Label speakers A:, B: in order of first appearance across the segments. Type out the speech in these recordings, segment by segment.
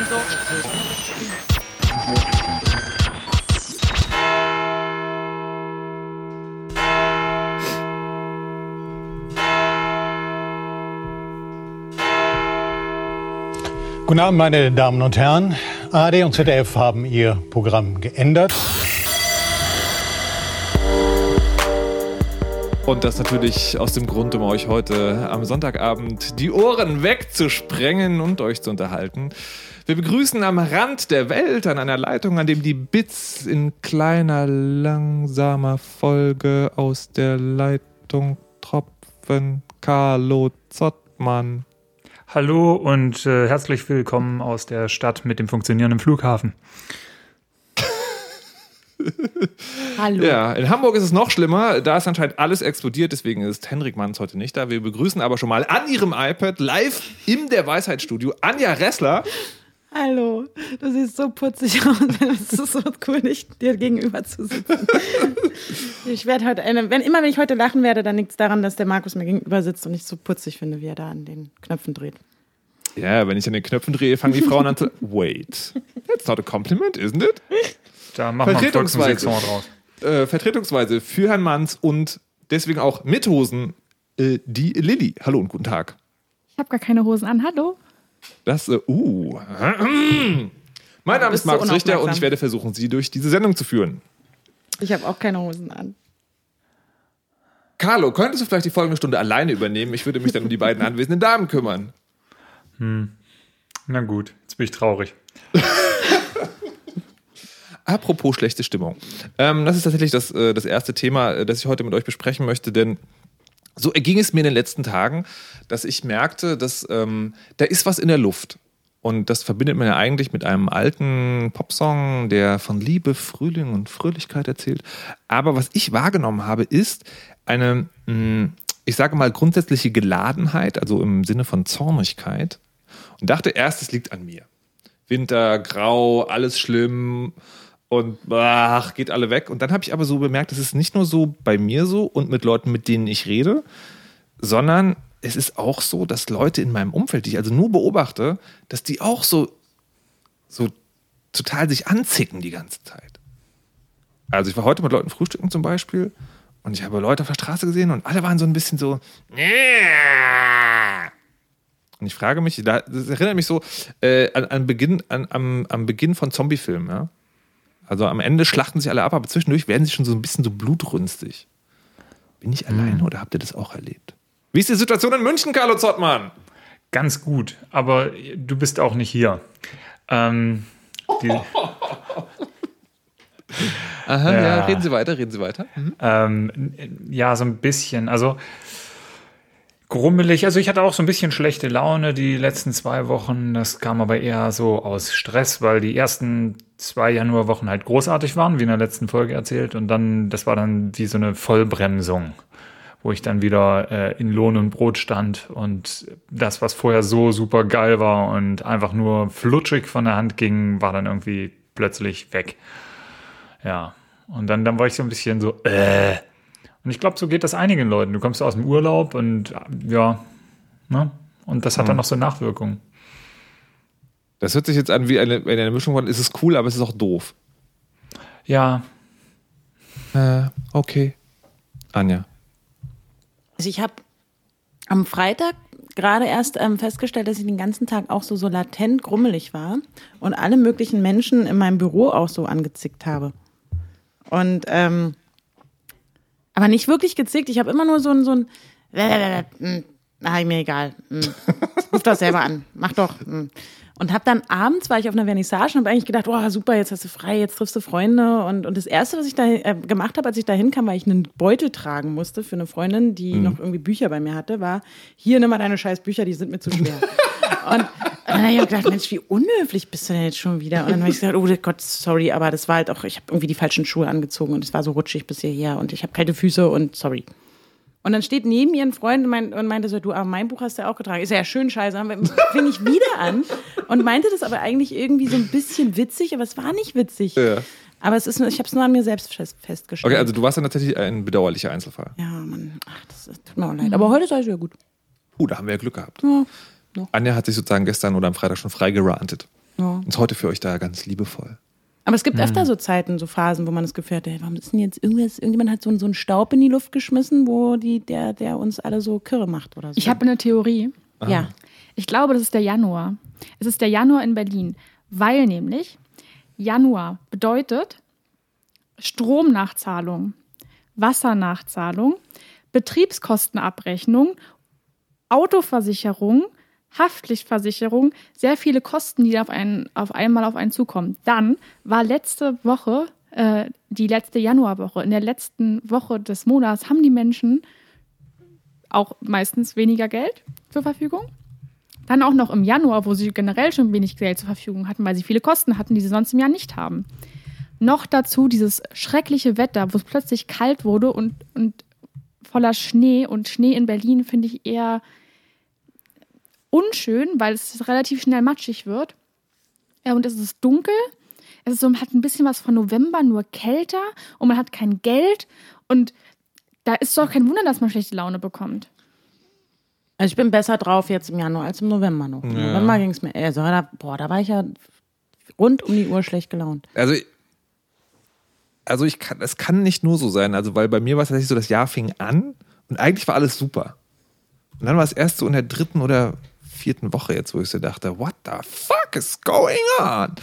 A: und so.
B: Guten Abend, meine Damen und Herren. ARD und ZDF haben ihr Programm geändert.
C: Und das natürlich aus dem Grund, um euch heute am Sonntagabend die Ohren wegzusprengen und euch zu unterhalten. Wir begrüßen am Rand der Welt an einer Leitung, an dem die Bits in kleiner, langsamer Folge aus der Leitung tropfen. Carlo Zottmann.
D: Hallo und äh, herzlich willkommen aus der Stadt mit dem funktionierenden Flughafen.
C: Hallo. Ja, in Hamburg ist es noch schlimmer. Da ist anscheinend alles explodiert, deswegen ist Henrik Manns heute nicht da. Wir begrüßen aber schon mal an ihrem iPad live im der Weisheitsstudio Anja Ressler.
E: Hallo, du siehst so putzig aus. Es ist so cool, nicht dir gegenüber zu sitzen. Ich werde heute, eine, wenn immer wenn ich heute lachen werde, dann liegt es daran, dass der Markus mir gegenüber sitzt und ich so putzig finde, wie er da an den Knöpfen dreht.
C: Ja, wenn ich an den Knöpfen drehe, fangen die Frauen an zu. Wait, that's not a compliment, isn't it?
D: Da machen wir Vertretungsweise, draus.
C: Äh, Vertretungsweise für Herrn Manns und deswegen auch mit Hosen äh, die Lilly. Hallo und guten Tag.
F: Ich habe gar keine Hosen an. Hallo.
C: Das, äh, uh. Mein Name ist Markus Richter und ich werde versuchen, Sie durch diese Sendung zu führen.
E: Ich habe auch keine Hosen an.
C: Carlo, könntest du vielleicht die folgende Stunde alleine übernehmen? Ich würde mich dann um die beiden anwesenden Damen kümmern.
D: Hm. Na gut, jetzt bin ich traurig.
C: Apropos schlechte Stimmung. Ähm, das ist tatsächlich das, äh, das erste Thema, äh, das ich heute mit euch besprechen möchte, denn so erging es mir in den letzten Tagen, dass ich merkte, dass ähm, da ist was in der Luft. Und das verbindet man ja eigentlich mit einem alten Popsong, der von Liebe, Frühling und Fröhlichkeit erzählt. Aber was ich wahrgenommen habe, ist eine, hm, ich sage mal, grundsätzliche Geladenheit, also im Sinne von Zornigkeit. Und dachte erst, es liegt an mir. Winter, grau, alles schlimm und ach, geht alle weg. Und dann habe ich aber so bemerkt, es ist nicht nur so bei mir so und mit Leuten, mit denen ich rede, sondern es ist auch so, dass Leute in meinem Umfeld, die ich also nur beobachte, dass die auch so, so total sich anzicken die ganze Zeit. Also ich war heute mit Leuten frühstücken zum Beispiel und ich habe Leute auf der Straße gesehen und alle waren so ein bisschen so. Und ich frage mich, das erinnert mich so äh, an, an Beginn, an, am, am Beginn von Zombiefilmen, ja. Also am Ende schlachten sich alle ab, aber zwischendurch werden sie schon so ein bisschen so blutrünstig. Bin ich alleine mhm. oder habt ihr das auch erlebt? Wie ist die Situation in München, Carlo Zottmann?
D: Ganz gut, aber du bist auch nicht hier. Ähm,
C: Aha, ja. ja. reden Sie weiter, reden Sie weiter.
D: Mhm. Ähm, ja, so ein bisschen. Also grummelig. Also ich hatte auch so ein bisschen schlechte Laune die letzten zwei Wochen. Das kam aber eher so aus Stress, weil die ersten zwei Januarwochen halt großartig waren, wie in der letzten Folge erzählt. Und dann, das war dann wie so eine Vollbremsung, wo ich dann wieder äh, in Lohn und Brot stand und das, was vorher so super geil war und einfach nur flutschig von der Hand ging, war dann irgendwie plötzlich weg. Ja. Und dann, dann war ich so ein bisschen so, äh, und ich glaube, so geht das einigen Leuten. Du kommst aus dem Urlaub und ja, ne? Und das hat dann mhm. noch so Nachwirkungen.
C: Das hört sich jetzt an wie eine, eine Mischung von, ist es cool, aber es ist auch doof.
D: Ja.
C: Äh, okay. Anja.
E: Also ich habe am Freitag gerade erst ähm, festgestellt, dass ich den ganzen Tag auch so, so latent grummelig war und alle möglichen Menschen in meinem Büro auch so angezickt habe. Und ähm, aber nicht wirklich gezickt. Ich habe immer nur so ein, so ein, na, mir egal. Ruf das selber an. Mach doch. Und habe dann abends, war ich auf einer Vernissage und habe eigentlich gedacht, oh super, jetzt hast du frei, jetzt triffst du Freunde. Und, und das Erste, was ich da äh, gemacht habe, als ich da hinkam, weil ich einen Beutel tragen musste für eine Freundin, die mhm. noch irgendwie Bücher bei mir hatte, war, hier, nimm mal deine scheiß Bücher, die sind mir zu schwer. und dann habe ich gedacht, Mensch, wie unhöflich bist du denn jetzt schon wieder? Und dann habe ich gesagt, oh Gott, sorry, aber das war halt auch, ich habe irgendwie die falschen Schuhe angezogen und es war so rutschig bis hierher und ich habe kalte Füße und sorry. Und dann steht neben ihr ein Freund und, meinte so, du, aber mein Buch hast du ja auch getragen. Ist ja schön scheiße. Fing ich wieder an und meinte das aber eigentlich irgendwie so ein bisschen witzig, aber es war nicht witzig. Ja. Aber es ist, ich habe es nur an mir selbst festgestellt.
C: Okay, also du warst dann tatsächlich ein bedauerlicher Einzelfall.
E: Ja, Mann, ach, das, tut mir auch leid. Aber heute ist alles wieder gut.
C: Uh, da haben wir ja Glück gehabt. Ja. Anja hat sich sozusagen gestern oder am Freitag schon frei gerantet.
E: Ja.
C: Und ist heute für euch da ganz liebevoll.
E: Aber es gibt öfter so Zeiten, so Phasen, wo man das Gefühl hat, ey, warum ist denn jetzt irgendwas, irgendjemand hat so, so einen Staub in die Luft geschmissen, wo die, der, der uns alle so kirre macht oder so.
F: Ich habe eine Theorie.
E: ja.
F: Ich glaube, das ist der Januar. Es ist der Januar in Berlin, weil nämlich Januar bedeutet Stromnachzahlung, Wassernachzahlung, Betriebskostenabrechnung, Autoversicherung, Haftpflichtversicherung, sehr viele Kosten, die auf, einen, auf einmal auf einen zukommen. Dann war letzte Woche, äh, die letzte Januarwoche, in der letzten Woche des Monats haben die Menschen auch meistens weniger Geld zur Verfügung. Dann auch noch im Januar, wo sie generell schon wenig Geld zur Verfügung hatten, weil sie viele Kosten hatten, die sie sonst im Jahr nicht haben. Noch dazu dieses schreckliche Wetter, wo es plötzlich kalt wurde und, und voller Schnee. Und Schnee in Berlin finde ich eher unschön, weil es relativ schnell matschig wird. Ja, und es ist dunkel. Es ist so, hat ein bisschen was von November, nur kälter. Und man hat kein Geld. Und da ist doch kein Wunder, dass man schlechte Laune bekommt.
E: Also ich bin besser drauf jetzt im Januar als im November noch. Im November ging es mir, also da, boah, da war ich ja rund um die Uhr schlecht gelaunt.
C: Also, also ich kann, es kann nicht nur so sein, also weil bei mir war es tatsächlich so, das Jahr fing an und eigentlich war alles super. Und dann war es erst so in der dritten oder vierten Woche jetzt, wo ich so dachte, what the fuck is going on?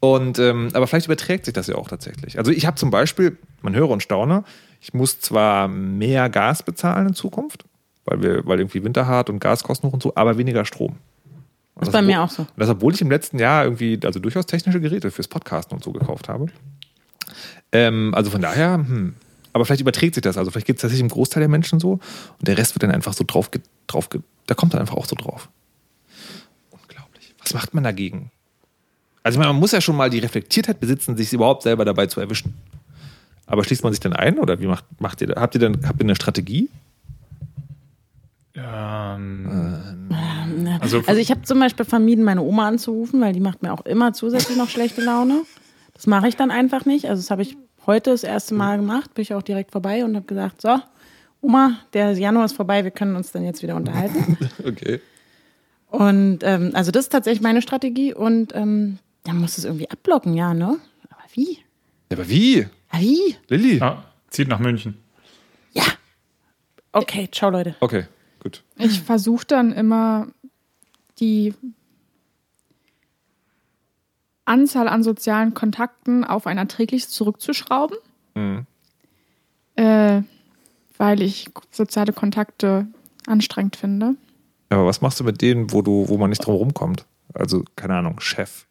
C: Und ähm, aber vielleicht überträgt sich das ja auch tatsächlich. Also ich habe zum Beispiel, man höre und staune, ich muss zwar mehr Gas bezahlen in Zukunft, weil wir, weil irgendwie Winter hart und Gaskosten hoch und so, aber weniger Strom.
E: Das ist bei mir auch so.
C: Und das, obwohl ich im letzten Jahr irgendwie, also durchaus technische Geräte fürs Podcasten und so gekauft habe. Ähm, also von daher, hm. aber vielleicht überträgt sich das. Also vielleicht geht es tatsächlich im Großteil der Menschen so und der Rest wird dann einfach so drauf, drauf da kommt dann einfach auch so drauf. Was macht man dagegen? Also ich meine, man muss ja schon mal die Reflektiertheit besitzen, sich überhaupt selber dabei zu erwischen. Aber schließt man sich dann ein oder wie macht, macht ihr da? Habt ihr dann habt ihr eine Strategie?
D: Ähm,
E: Also,
D: also,
E: ich habe zum Beispiel vermieden, meine Oma anzurufen, weil die macht mir auch immer zusätzlich noch schlechte Laune. Das mache ich dann einfach nicht. Also das habe ich heute das erste Mal gemacht, bin ich auch direkt vorbei und habe gesagt, so, Oma, der Januar ist vorbei, wir können uns dann jetzt wieder unterhalten.
C: Okay.
E: Und ähm, also das ist tatsächlich meine Strategie und ähm, dann muss es irgendwie abblocken, ja, ne? Aber wie?
C: Ja, aber wie?
E: Ja, wie?
C: Lilly?
D: ja, zieht nach München.
E: Ja. Okay, ciao Leute.
C: Okay, gut.
F: Ich versuche dann immer die Anzahl an sozialen Kontakten auf ein erträgliches zurückzuschrauben,
C: Mhm.
F: äh, weil ich soziale Kontakte anstrengend finde.
C: Aber was machst du mit denen, wo du, wo man nicht drum rumkommt? Also, keine Ahnung, Chef.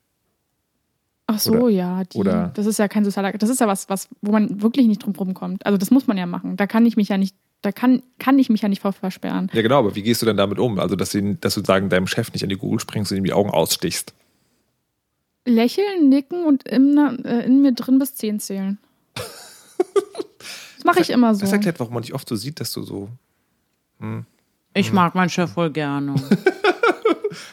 F: Ach so,
C: Oder-
F: ja. Die,
C: oder-
F: das ist ja kein sozialer, das ist ja was, was, wo man wirklich nicht drum rumkommt. Also das muss man ja machen. Da kann ich mich ja nicht, da kann, kann ich mich ja nicht vor versperren.
C: Ja, genau, aber wie gehst du denn damit um? Also, dass, sie, dass du sagen, deinem Chef nicht an die Google springst und ihm die Augen ausstichst.
F: Lächeln, nicken und in, äh, in mir drin bis zehn zählen. Das mache ich immer so.
C: Das erklärt, warum man dich oft so sieht, dass du so.
E: Ich mag meinen Chef voll gerne.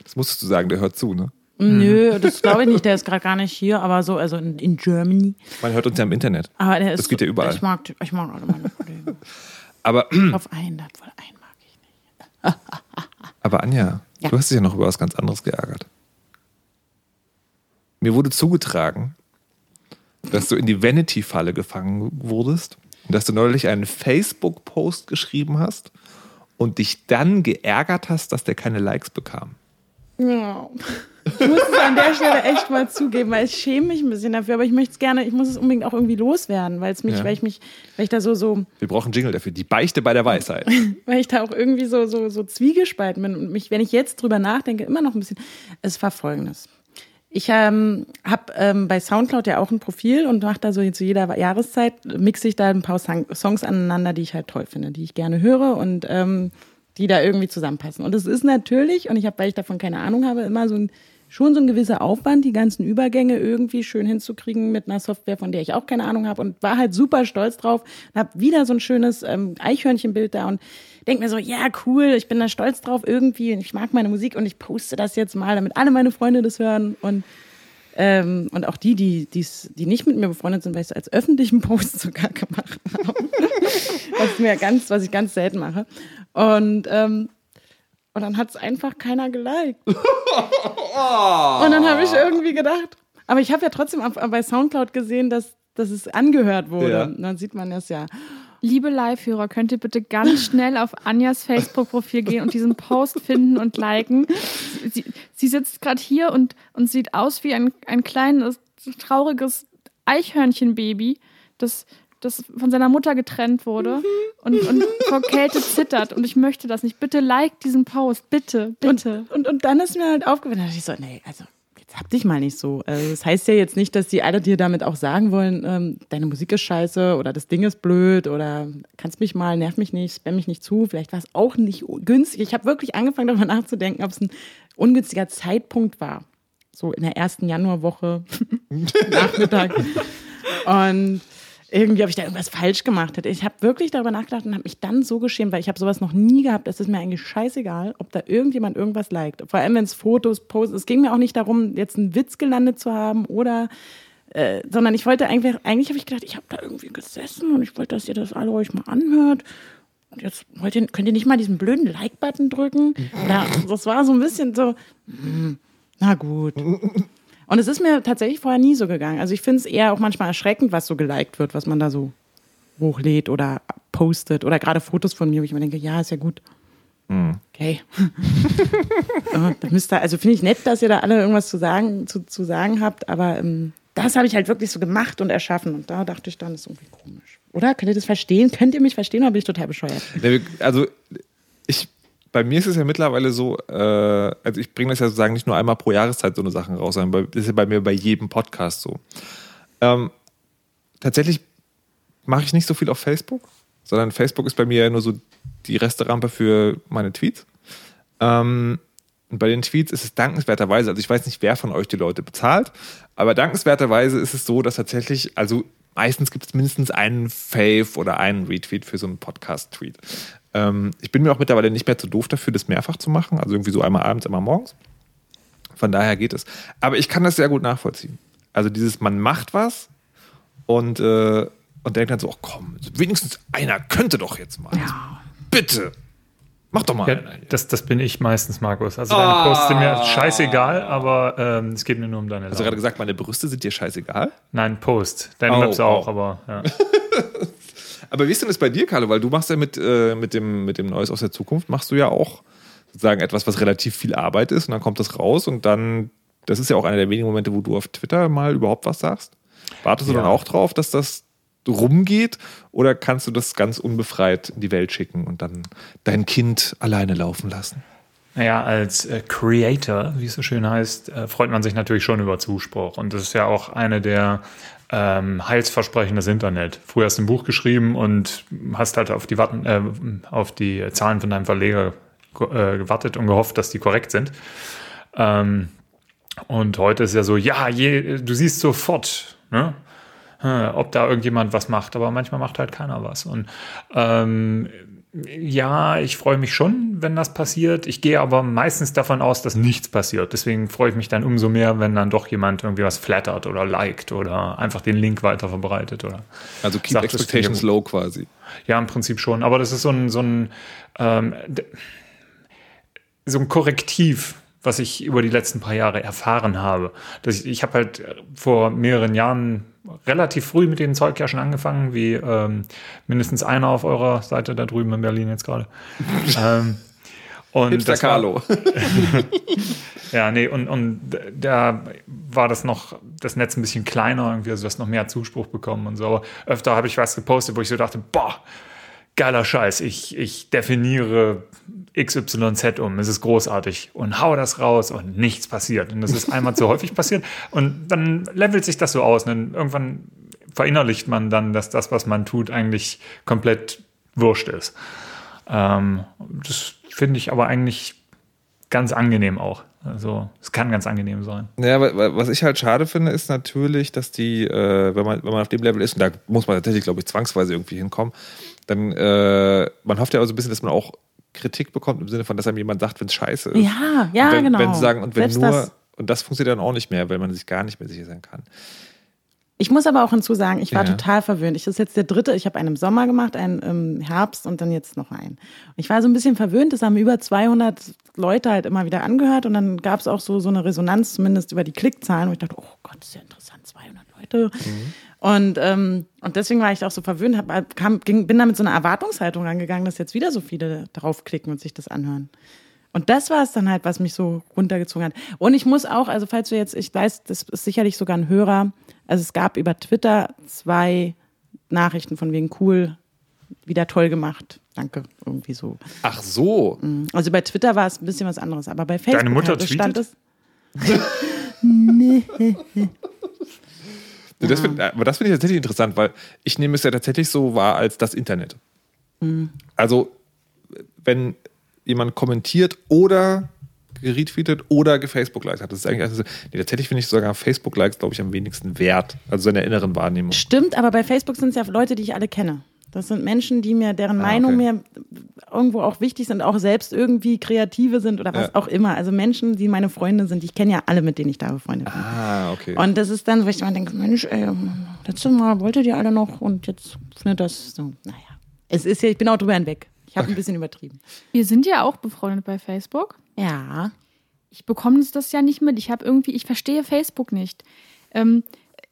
C: Das musstest du sagen, der hört zu, ne?
E: Nö, das glaube ich nicht. Der ist gerade gar nicht hier, aber so, also in, in Germany.
C: Man hört uns ja im Internet.
E: Aber der ist
C: Das geht ja überall.
E: Ich mag, ich mag alle meine Kollegen.
C: Aber,
E: Auf einen, wohl einen mag ich nicht.
C: aber Anja,
E: Ja.
C: du hast dich ja noch über was ganz anderes geärgert. Mir wurde zugetragen, dass du in die Vanity-Falle gefangen wurdest und dass du neulich einen Facebook-Post geschrieben hast und dich dann geärgert hast, dass der keine Likes bekam.
E: Ja. Ich muss es an der Stelle echt mal zugeben, weil ich schäme mich ein bisschen dafür, aber ich möchte es gerne, ich muss es unbedingt auch irgendwie loswerden, weil es mich,
C: Ja.
E: weil ich mich, weil ich da so, so,
C: Wir brauchen Jingle dafür. Die Beichte bei der Weisheit.
E: weil ich da auch irgendwie so, so, so zwiegespalten bin und mich, wenn ich jetzt drüber nachdenke, immer noch ein bisschen. Es war folgendes. Ich ähm, habe ähm, bei Soundcloud ja auch ein Profil und mache da so zu jeder Jahreszeit, mixe ich da ein paar Songs aneinander, die ich halt toll finde, die ich gerne höre und ähm, die da irgendwie zusammenpassen. Und es ist natürlich, und ich habe, weil ich davon keine Ahnung habe, immer so ein schon so ein gewisser Aufwand, die ganzen Übergänge irgendwie schön hinzukriegen mit einer Software, von der ich auch keine Ahnung habe und war halt super stolz drauf habe wieder so ein schönes ähm, Eichhörnchenbild da und denk mir so, ja cool, ich bin da stolz drauf irgendwie und ich mag meine Musik und ich poste das jetzt mal, damit alle meine Freunde das hören und ähm, und auch die, die, die's, die nicht mit mir befreundet sind, weil ich es als öffentlichen Post sogar gemacht habe. was, mir ganz, was ich ganz selten mache. Und, ähm, Und dann hat es einfach keiner geliked. Und dann habe ich irgendwie gedacht, aber ich habe ja trotzdem auf, bei Soundcloud gesehen, dass, dass es angehört wurde.
C: Ja.
E: Dann sieht man das ja.
F: Liebe Live-Hörer, könnt ihr bitte ganz schnell auf Anjas Facebook-Profil gehen und diesen Post finden und liken. Sie, sie sitzt gerade hier und, und sieht aus wie ein, ein kleines, trauriges Eichhörnchenbaby, das, das von seiner Mutter getrennt wurde und, und vor Kälte zittert. Und ich möchte das nicht. Bitte like diesen Post. Bitte, bitte.
E: Und, und dann ist mir halt aufgefallen, da dachte ich so, nee, also jetzt hab dich mal nicht so. Also, das heißt ja jetzt nicht, dass die alle dir damit auch sagen wollen, ähm, deine Musik ist scheiße oder das Ding ist blöd oder kannst mich mal, nerv mich nicht, spam mich nicht zu. Vielleicht war es auch nicht günstig. Ich habe wirklich angefangen darüber nachzudenken, ob es ein ungünstiger Zeitpunkt war. So in der ersten Januarwoche, Nachmittag. Und irgendwie habe ich da irgendwas falsch gemacht. Ich habe wirklich darüber nachgedacht und habe mich dann so geschämt, weil ich habe sowas noch nie gehabt. Es ist mir eigentlich scheißegal, ob da irgendjemand irgendwas liked. Vor allem, wenn es Fotos postet. Es ging mir auch nicht darum, jetzt einen Witz gelandet zu haben oder äh, sondern ich wollte eigentlich, eigentlich habe ich gedacht, ich habe da irgendwie gesessen und ich wollte, dass ihr das alle euch mal anhört. Und jetzt wollt ihr, könnt ihr nicht mal diesen blöden Like-Button drücken? Oder, das war so ein bisschen so, hm, na gut. Und es ist mir tatsächlich vorher nie so gegangen. Also ich finde es eher auch manchmal erschreckend, was so geliked wird, was man da so hochlädt oder postet oder gerade Fotos von mir, wo ich mir denke, ja, ist ja gut. Okay. Äh, da müsst ihr, also finde ich nett, dass ihr da alle irgendwas zu sagen, zu, zu sagen habt, aber ähm, das habe ich halt wirklich so gemacht und erschaffen. Und da dachte ich dann, das ist irgendwie komisch. Oder? Könnt ihr das verstehen? Könnt ihr mich verstehen oder bin ich total bescheuert?
C: Also ich, bei mir ist es ja mittlerweile so, äh, also ich bringe das ja sozusagen nicht nur einmal pro Jahreszeit so eine Sachen raus, sondern bei- das ist ja bei mir bei jedem Podcast so. Ähm, tatsächlich mache ich nicht so viel auf Facebook, sondern Facebook ist bei mir ja nur so die Resterampe für meine Tweets. Ähm, und bei den Tweets ist es dankenswerterweise, also ich weiß nicht, wer von euch die Leute bezahlt, aber dankenswerterweise ist es so, dass tatsächlich, also meistens gibt es mindestens einen Fave oder einen Retweet für so einen Podcast-Tweet. Ähm, ich bin mir auch mittlerweile nicht mehr zu doof dafür, das mehrfach zu machen, also irgendwie so einmal abends, einmal morgens. Von daher geht es. Aber ich kann das sehr gut nachvollziehen. Also dieses, man macht was und, äh, und denkt dann so, ach komm, wenigstens einer könnte doch jetzt mal. Bitte. Mach doch mal.
D: Ja, das, das bin ich meistens, Markus. Also deine Posts sind mir scheißegal, aber ähm, es geht mir nur um deine
C: Hast du gerade
D: Laune.
C: gesagt, meine Brüste sind dir scheißegal?
D: Nein, Post. Deine
C: Oh,
D: Maps auch,
C: oh.
D: aber ja.
C: Aber wie ist denn das bei dir, Carlo? Weil du machst ja mit, äh, mit, dem, mit dem Neues aus der Zukunft, machst du ja auch sozusagen etwas, was relativ viel Arbeit ist und dann kommt das raus und dann, das ist ja auch einer der wenigen Momente, wo du auf Twitter mal überhaupt was sagst. Wartest du
D: Ja.
C: dann auch drauf, dass das rumgeht oder kannst du das ganz unbefreit in die Welt schicken und dann dein Kind alleine laufen lassen?
D: Naja, als äh, Creator, wie es so schön heißt, äh, freut man sich natürlich schon über Zuspruch. Und das ist ja auch eine der ähm, Heilsversprechen des Internet. Früher hast du ein Buch geschrieben und hast halt auf die, Warten, äh, auf die Zahlen von deinem Verleger ge- äh, gewartet und gehofft, dass die korrekt sind. Ähm, und heute ist ja so, ja, je, du siehst sofort, ne? äh, ob da irgendjemand was macht, aber manchmal macht halt keiner was. Und ähm, ja, ich freue mich schon, wenn das passiert. Ich gehe aber meistens davon aus, dass nichts passiert. Deswegen freue ich mich dann umso mehr, wenn dann doch jemand irgendwie was flattert oder liked oder einfach den Link weiter verbreitet oder
C: Also keep
D: Sagt,
C: expectations low quasi.
D: ja, im Prinzip schon. Aber das ist so ein, so ein, ähm, so ein Korrektiv, was ich über die letzten paar Jahre erfahren habe. Ich ich habe halt vor mehreren Jahren relativ früh mit dem Zeug ja schon angefangen, wie ähm, mindestens einer auf eurer Seite da drüben in Berlin jetzt gerade. ähm, und
C: Hipster
D: das
C: Carlo.
D: ja, nee, und, und da war das noch, das Netz ein bisschen kleiner, irgendwie, also du hast noch mehr Zuspruch bekommen und so. Aber öfter habe ich was gepostet, wo ich so dachte, boah, geiler Scheiß, ich, ich definiere XYZ um, es ist großartig und hau das raus und nichts passiert. Und das ist einmal zu häufig passiert und dann levelt sich das so aus. Und irgendwann verinnerlicht man dann, dass das, was man tut, eigentlich komplett wurscht ist. Ähm, das finde ich aber eigentlich ganz angenehm auch. Also es kann ganz angenehm sein.
C: Ja, wa- wa- was ich halt schade finde, ist natürlich, dass die, äh, wenn, man, wenn man auf dem Level ist, und da muss man tatsächlich, glaube ich, zwangsweise irgendwie hinkommen, dann, äh, man hofft ja auch so ein bisschen, dass man auch Kritik bekommt, im Sinne von, dass einem jemand sagt, wenn es scheiße ist.
E: Ja, ja,
C: wenn,
E: genau.
C: Wenn sie sagen, und wenn
E: Selbst
C: nur,
E: das-
C: und das funktioniert dann auch nicht mehr, weil man sich gar nicht mehr sicher sein kann.
E: Ich muss aber auch hinzusagen, ich war
C: Ja.
E: total verwöhnt. Ich das ist jetzt der dritte. Ich habe einen im Sommer gemacht, einen im Herbst und dann jetzt noch einen. Ich war so ein bisschen verwöhnt. Das haben über 200 Leute halt immer wieder angehört und dann gab es auch so, so eine Resonanz, zumindest über die Klickzahlen, wo ich dachte, oh Gott, ist ja interessant, 200 Leute. Und, ähm, und deswegen war ich auch so verwöhnt, hab, kam, ging, bin da mit so einer Erwartungshaltung rangegangen, dass jetzt wieder so viele draufklicken und sich das anhören. Und das war es dann halt, was mich so runtergezogen hat. Und ich muss auch, also falls du jetzt, ich weiß, das ist sicherlich sogar ein Hörer, also es gab über Twitter zwei Nachrichten von wegen cool, wieder toll gemacht. Danke, irgendwie so.
C: Ach so.
E: Also bei Twitter war es ein bisschen was anderes, aber bei Facebook
D: Deine Mutter
E: halt, stand
D: tweetet?
E: es.
C: Das find, aber das finde ich tatsächlich interessant, weil ich nehme es ja tatsächlich so wahr als das Internet. Also, wenn jemand kommentiert oder geretweetet oder gefacebook-likes hat, das ist eigentlich, also, nee, tatsächlich finde ich sogar Facebook-Likes, glaube ich, am wenigsten wert. Also so in der inneren Wahrnehmung.
E: Stimmt, aber bei Facebook sind es ja Leute, die ich alle kenne. Das sind Menschen, die mir, deren
C: Ah,
E: Meinung
C: okay.
E: mir irgendwo auch wichtig sind, auch selbst irgendwie Kreative sind oder was
C: Ja.
E: auch immer. Also Menschen, die meine Freunde sind, ich kenne ja alle, mit denen ich da befreundet bin.
C: Ah, okay.
E: Und das ist dann, wo ich immer denke, Mensch, ey, letztes Mal wolltet ihr alle noch und jetzt findet das so, naja. Es ist ja, ich bin auch drüber hinweg. Ich habe ein bisschen übertrieben.
F: Wir sind ja auch befreundet bei Facebook.
E: Ja.
F: Ich bekomme das ja nicht mit. Ich habe irgendwie, ich verstehe Facebook nicht. Ähm,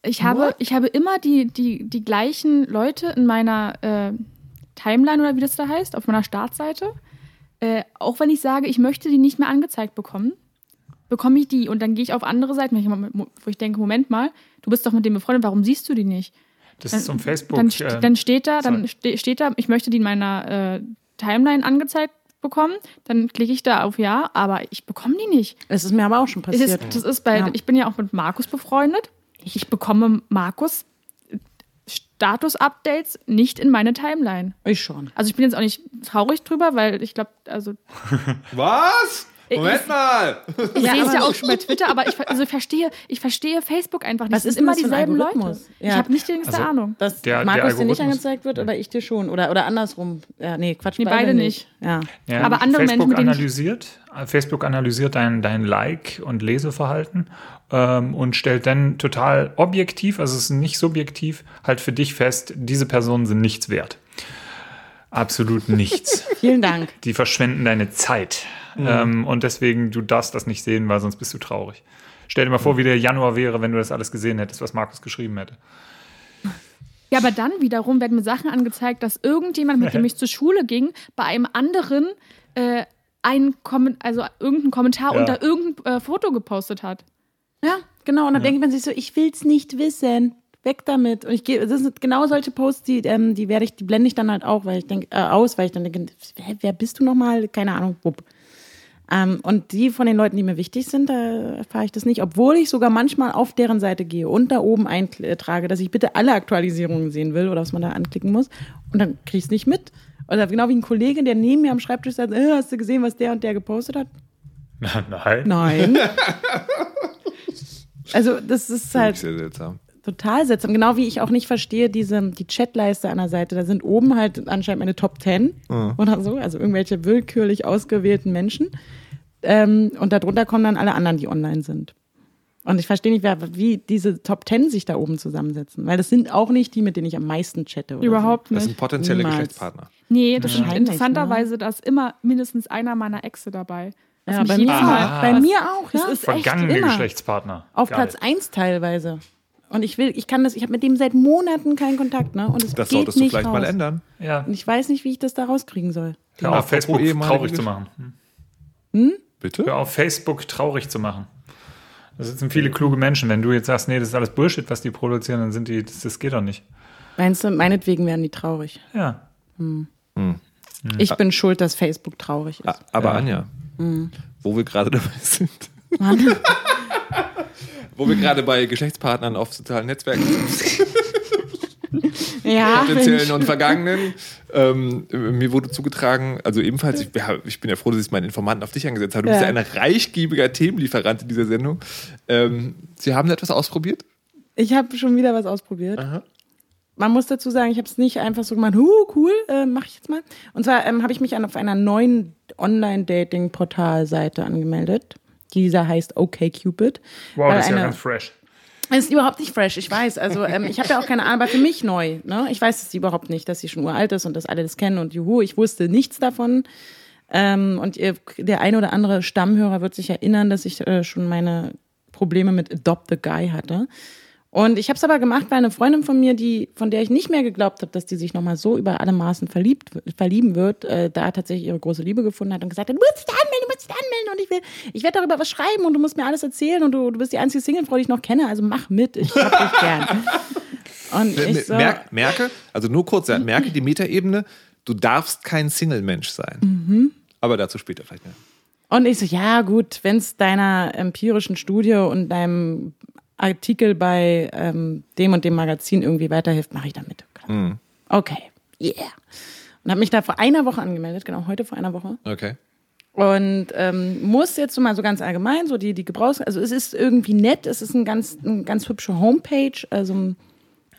F: ich, habe, ich habe immer die, die, die gleichen Leute in meiner äh, Timeline oder wie das da heißt, auf meiner Startseite. Äh, auch wenn ich sage, ich möchte die nicht mehr angezeigt bekommen, bekomme ich die und dann gehe ich auf andere Seiten, wo ich denke, Moment mal, du bist doch mit dem befreundet, warum siehst du die nicht?
D: Das ist um Facebook.
F: Dann,
D: äh,
F: dann steht da, dann
D: sorry.
F: ste steht da, ich möchte die in meiner äh, Timeline angezeigt bekommen. Dann klicke ich da auf Ja, aber ich bekomme die nicht.
E: Es ist mir aber auch schon
F: Es
E: passiert.
F: ist, das ist bei,
E: Ja.
F: ich bin ja auch mit Markus befreundet. Ich bekomme Markus Status-Updates nicht in meine Timeline.
E: ich schon.
F: Also ich bin jetzt auch nicht traurig drüber, weil ich glaube, also
C: Was? Moment mal!
F: ich
E: Ja,
F: sehe es ja auch schon bei Twitter, aber ich, also verstehe, ich verstehe Facebook einfach nicht.
E: Was
F: es
E: ist
F: sind immer
E: das
F: dieselben Leute.
E: Algorithmus?
F: Ich
E: Ja.
F: habe nicht die geringste
D: Also-
F: Ahnung.
E: Dass
D: Der- der
E: Markus dir nicht angezeigt wird oder ich dir schon. Oder, oder andersrum. Ja, nee, Quatsch.
F: Nee, beide nicht.
E: Ja.
D: Ja,
F: Aber andere
D: Facebook
F: Menschen, mit denen ich-
D: analysiert, Facebook analysiert dein, dein Like- und Leseverhalten ähm, und stellt dann total objektiv, also es ist nicht subjektiv, halt für dich fest, diese Personen sind nichts wert. Absolut nichts.
E: Vielen Dank.
D: Die verschwenden deine Zeit. Ähm, und deswegen, du darfst das nicht sehen, weil sonst bist du traurig. Stell dir mal vor, wie der Januar wäre, wenn du das alles gesehen hättest, was Markus geschrieben hätte.
F: Ja, aber dann wiederum werden mir Sachen angezeigt, dass irgendjemand, mit dem ich zur Schule ging, bei einem anderen äh, einen also irgendeinen Kommentar
D: Ja.
F: unter irgendein äh, Foto gepostet hat.
E: Ja, genau. Und dann denkt man sich so, ich will's nicht wissen. Weg damit. Und ich gehe, das sind genau solche Posts, die, ähm, die werde ich, die blende ich dann halt auch, weil ich denke, äh, aus, weil ich dann denke, wer, wer bist du nochmal? Keine Ahnung, wupp. Ähm, und die von den Leuten, die mir wichtig sind, da erfahre ich das nicht, obwohl ich sogar manchmal auf deren Seite gehe und da oben eintrage, dass ich bitte alle Aktualisierungen sehen will oder was man da anklicken muss. Und dann kriege ich es nicht mit. Oder genau wie ein Kollege, der neben mir am Schreibtisch sagt, äh, hast du gesehen, was der und der gepostet hat?
D: Nein.
E: Nein. also das ist halt
C: Sehr seltsam.
E: Total seltsam. Genau wie ich auch nicht verstehe, diese, die Chatleiste an der Seite. Da sind oben halt anscheinend meine Top 10 oder so, also irgendwelche willkürlich ausgewählten Menschen. Ähm, und darunter kommen dann alle anderen, die online sind. Und ich verstehe nicht, wer, wie diese Top 10 sich da oben zusammensetzen. Weil das sind auch nicht die, mit denen ich am meisten chatte. Oder
F: Überhaupt
C: Das
F: nicht.
C: sind potenzielle
E: Niemals.
C: Geschlechtspartner.
F: Nee, das stimmt.
E: Wahrscheinlich,
F: Interessanterweise, da ist immer mindestens einer meiner Exe dabei.
E: So. Ja, bei mir, bei mir auch.
F: Das
E: ja.
F: ist echt
D: Vergangene
E: immer.
D: Geschlechtspartner.
E: Auf
D: Geil.
E: Platz 1 teilweise. Und ich will, ich kann das, ich habe mit dem seit Monaten keinen Kontakt, ne? Und es
C: Das
E: geht
C: solltest du
E: nicht
C: vielleicht
E: raus.
C: mal ändern.
D: Ja,
E: Und ich weiß nicht, wie ich das da rauskriegen soll.
D: hör auf, Facebook traurig zu machen. Hm?
C: Bitte?
D: Hör auf, Facebook traurig zu machen. Da sitzen viele kluge Menschen. Wenn du jetzt sagst, nee, das ist alles Bullshit, was die produzieren, dann sind die, das, das geht doch nicht.
E: Meinst du, meinetwegen werden die traurig?
D: Ja.
E: Ich bin schuld, dass Facebook traurig ist.
C: Aber
D: Ja.
C: Anja,
E: Mhm.
C: wo wir gerade dabei sind,
E: Mann.
C: wo wir gerade bei Geschlechtspartnern auf sozialen Netzwerken sind,
E: ja,
C: potenziellen und vergangenen, ähm, mir wurde zugetragen, also ebenfalls, ich, ich bin ja froh, dass ich meinen Informanten auf dich angesetzt habe. Du bist ja
E: Ja.
C: ein reichgiebiger Themenlieferant in dieser Sendung. Ähm, Sie haben etwas ausprobiert?
E: ich habe schon wieder was ausprobiert. Man muss dazu sagen, ich habe es nicht einfach so gemacht, huh, cool, äh, mache ich jetzt mal. Und zwar ähm, habe ich mich an, auf einer neuen Online-Dating-Portal-Seite angemeldet. Dieser heißt OkCupid.
D: Wow,
E: Weil
D: das ist ja ganz fresh.
E: Es ist überhaupt nicht fresh, ich weiß. Also ähm, ich habe ja auch keine Ahnung, aber für mich neu. Ne? Ich weiß es überhaupt nicht, dass sie schon uralt ist und dass alle das kennen und juhu, ich wusste nichts davon. Ähm, und ihr, der eine oder andere Stammhörer wird sich erinnern, dass ich äh, schon meine Probleme mit Adopt the Guy hatte. Und ich habe es aber gemacht, weil eine Freundin von mir, die, von der ich nicht mehr geglaubt habe, dass die sich nochmal so über alle Maßen verliebt, verlieben wird, äh, da tatsächlich ihre große Liebe gefunden hat und gesagt hat, du musst dich anmelden, du musst dich anmelden und ich will, ich werde darüber was schreiben und du musst mir alles erzählen und du, du bist die einzige Singlefrau, die ich noch kenne, also mach mit, ich hab dich gern. Und ich so,
C: Merk, merke, also nur kurz, ja, merke die Metaebene, du darfst kein Single-Mensch sein.
E: Mhm.
C: Aber dazu später vielleicht mehr.
E: Und ich so, ja gut, wenn es deiner empirischen Studie und deinem Artikel bei ähm, dem und dem Magazin irgendwie weiterhilft, mache ich damit.
C: Mhm.
E: Okay, yeah. Und habe mich da vor einer Woche angemeldet, genau, heute vor einer Woche.
C: Okay.
E: Und ähm, muss jetzt so mal so ganz allgemein, so die, die Gebrauchs... Also es ist irgendwie nett, es ist ein ganz, ein ganz hübsche Homepage, also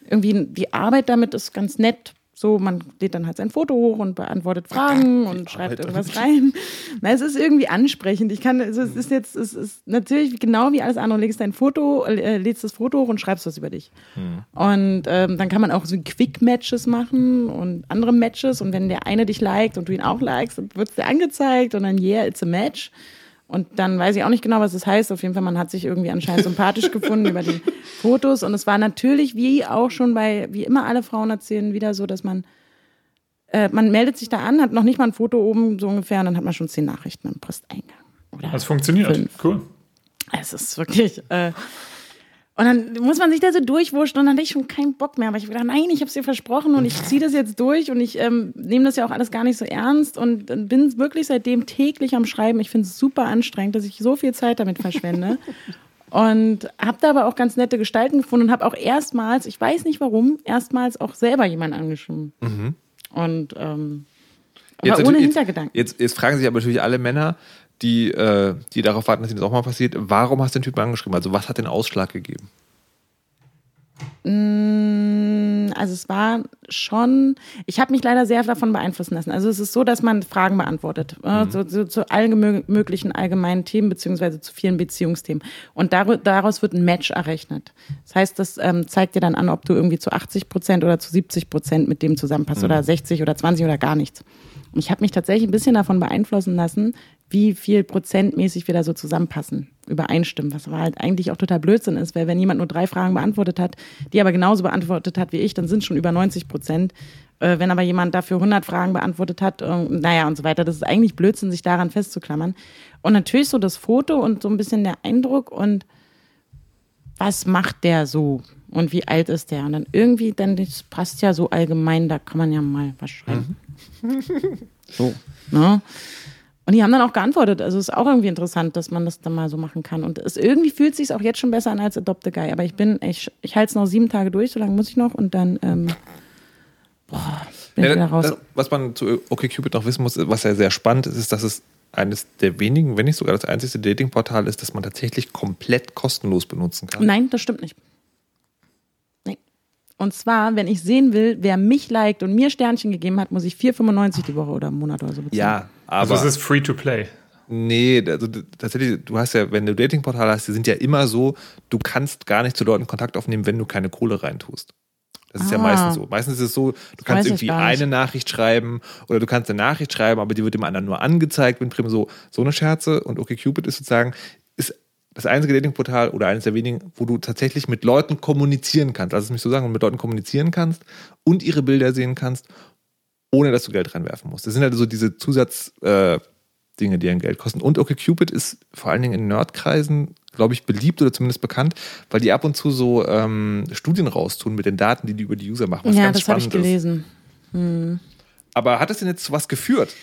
E: irgendwie die Arbeit damit ist ganz nett so, man lädt dann halt sein Foto hoch und beantwortet Fragen und schreibt irgendwas rein. Na, es ist irgendwie ansprechend. Ich kann, also es ist jetzt, es ist natürlich genau wie alles andere. Du legst dein Foto, äh, lädst das Foto hoch und schreibst was über dich.
C: Hm.
E: Und ähm, dann kann man auch so Quick-Matches machen und andere Matches. Und wenn der eine dich liked und du ihn auch likest, dann wird es dir angezeigt und dann, yeah, it's a match. Und dann weiß ich auch nicht genau, was das heißt. Auf jeden Fall, man hat sich irgendwie anscheinend sympathisch gefunden über die Fotos. Und es war natürlich, wie auch schon bei, wie immer alle Frauen erzählen, wieder so, dass man, äh, man meldet sich da an, hat noch nicht mal ein Foto oben so ungefähr, und dann hat man schon zehn Nachrichten im Posteingang. Oder
D: Das funktioniert.
E: Fünf.
D: Cool.
E: es ist wirklich. Äh, und dann muss man sich da so durchwurschen und dann hatte ich schon keinen Bock mehr. Aber ich habe gedacht, nein, ich habe es dir versprochen und ich ziehe das jetzt durch und ich ähm, nehme das ja auch alles gar nicht so ernst und bin wirklich seitdem täglich am Schreiben. Ich finde es super anstrengend, dass ich so viel Zeit damit verschwende. Und habe da aber auch ganz nette Gestalten gefunden und habe auch erstmals, ich weiß nicht warum, erstmals auch selber jemanden angeschrieben. Und ähm, aber ohne
C: natürlich-
E: Hintergedanken.
C: Jetzt, jetzt fragen sich aber natürlich alle Männer, die, äh, die darauf warten, dass ihnen das auch mal passiert, warum hast du den Typen angeschrieben? Also was hat den Ausschlag gegeben?
E: Mm, Also es war schon, ich habe mich leider sehr davon beeinflussen lassen. Also es ist so, dass man Fragen beantwortet, äh,
C: Mhm.
E: so, so, zu allen möglichen allgemeinen Themen beziehungsweise zu vielen Beziehungsthemen. Und dar daraus wird ein Match errechnet. Das heißt, das ähm, zeigt dir dann an, ob du irgendwie zu 80 Prozent oder zu 70 Prozent mit dem zusammenpasst
C: Mhm.
E: oder 60 oder 20 oder gar nichts. Und ich habe mich tatsächlich ein bisschen davon beeinflussen lassen, wie viel prozentmäßig wir da so zusammenpassen, übereinstimmen, was aber halt eigentlich auch total Blödsinn ist, weil wenn jemand nur drei Fragen beantwortet hat, die aber genauso beantwortet hat wie ich, dann sind schon über 90 Prozent. Äh, wenn aber jemand dafür 100 Fragen beantwortet hat, äh, naja und so weiter, das ist eigentlich Blödsinn, sich daran festzuklammern. Und natürlich so das Foto und so ein bisschen der Eindruck und was macht der so und wie alt ist der? Und dann irgendwie, dann das passt ja so allgemein, da kann man ja mal was schreiben. so, ne? Und die haben dann auch geantwortet. Also ist auch irgendwie interessant, dass man das dann mal so machen kann. Und es irgendwie fühlt sich auch jetzt schon besser an als Adopt a Guy. Aber ich bin, ich, ich halte es noch sieben Tage durch, so lange muss ich noch und dann ähm, boah, bin ich
C: Ja,
E: wieder raus.
C: das, was man zu OkCupid noch wissen muss, was ja sehr spannend ist, ist, dass es eines der wenigen, wenn nicht sogar das einzige Datingportal ist, das man tatsächlich komplett kostenlos benutzen kann.
E: Nein, das stimmt nicht. Nee. Und zwar, wenn ich sehen will, wer mich liked und mir Sternchen gegeben hat, muss ich 4,95 die Woche oder im Monat oder so bezahlen.
C: Ja,
D: Also
C: aber
D: es ist free to play.
C: nee, also tatsächlich, du hast ja, wenn du Datingportale hast, die sind ja immer so, du kannst gar nicht zu Leuten Kontakt aufnehmen, wenn du keine Kohle reintust. Das ist ja
E: Ah.
C: meistens so. Meistens ist es so, du
E: weiß
C: kannst irgendwie eine Nachricht schreiben oder du kannst eine Nachricht schreiben, aber die wird dem anderen nur angezeigt, wenn Prim so, so eine Scherze und OkCupid ist sozusagen, ist das einzige Datingportal oder eines der wenigen, wo du tatsächlich mit Leuten kommunizieren kannst. Also es mich so sagen, mit Leuten kommunizieren kannst und ihre Bilder sehen kannst, ohne dass du Geld reinwerfen musst. Das sind halt so diese Zusatz, äh, die ein Geld kosten. Und OkCupid ist vor allen Dingen in Nerdkreisen, glaube ich, beliebt oder zumindest bekannt, weil die ab und zu so ähm, Studien raustun mit den Daten, die die über die User machen. Was
E: ja
C: ganz
E: das habe ich gelesen.
C: ist. Aber hat es denn jetzt zu was geführt?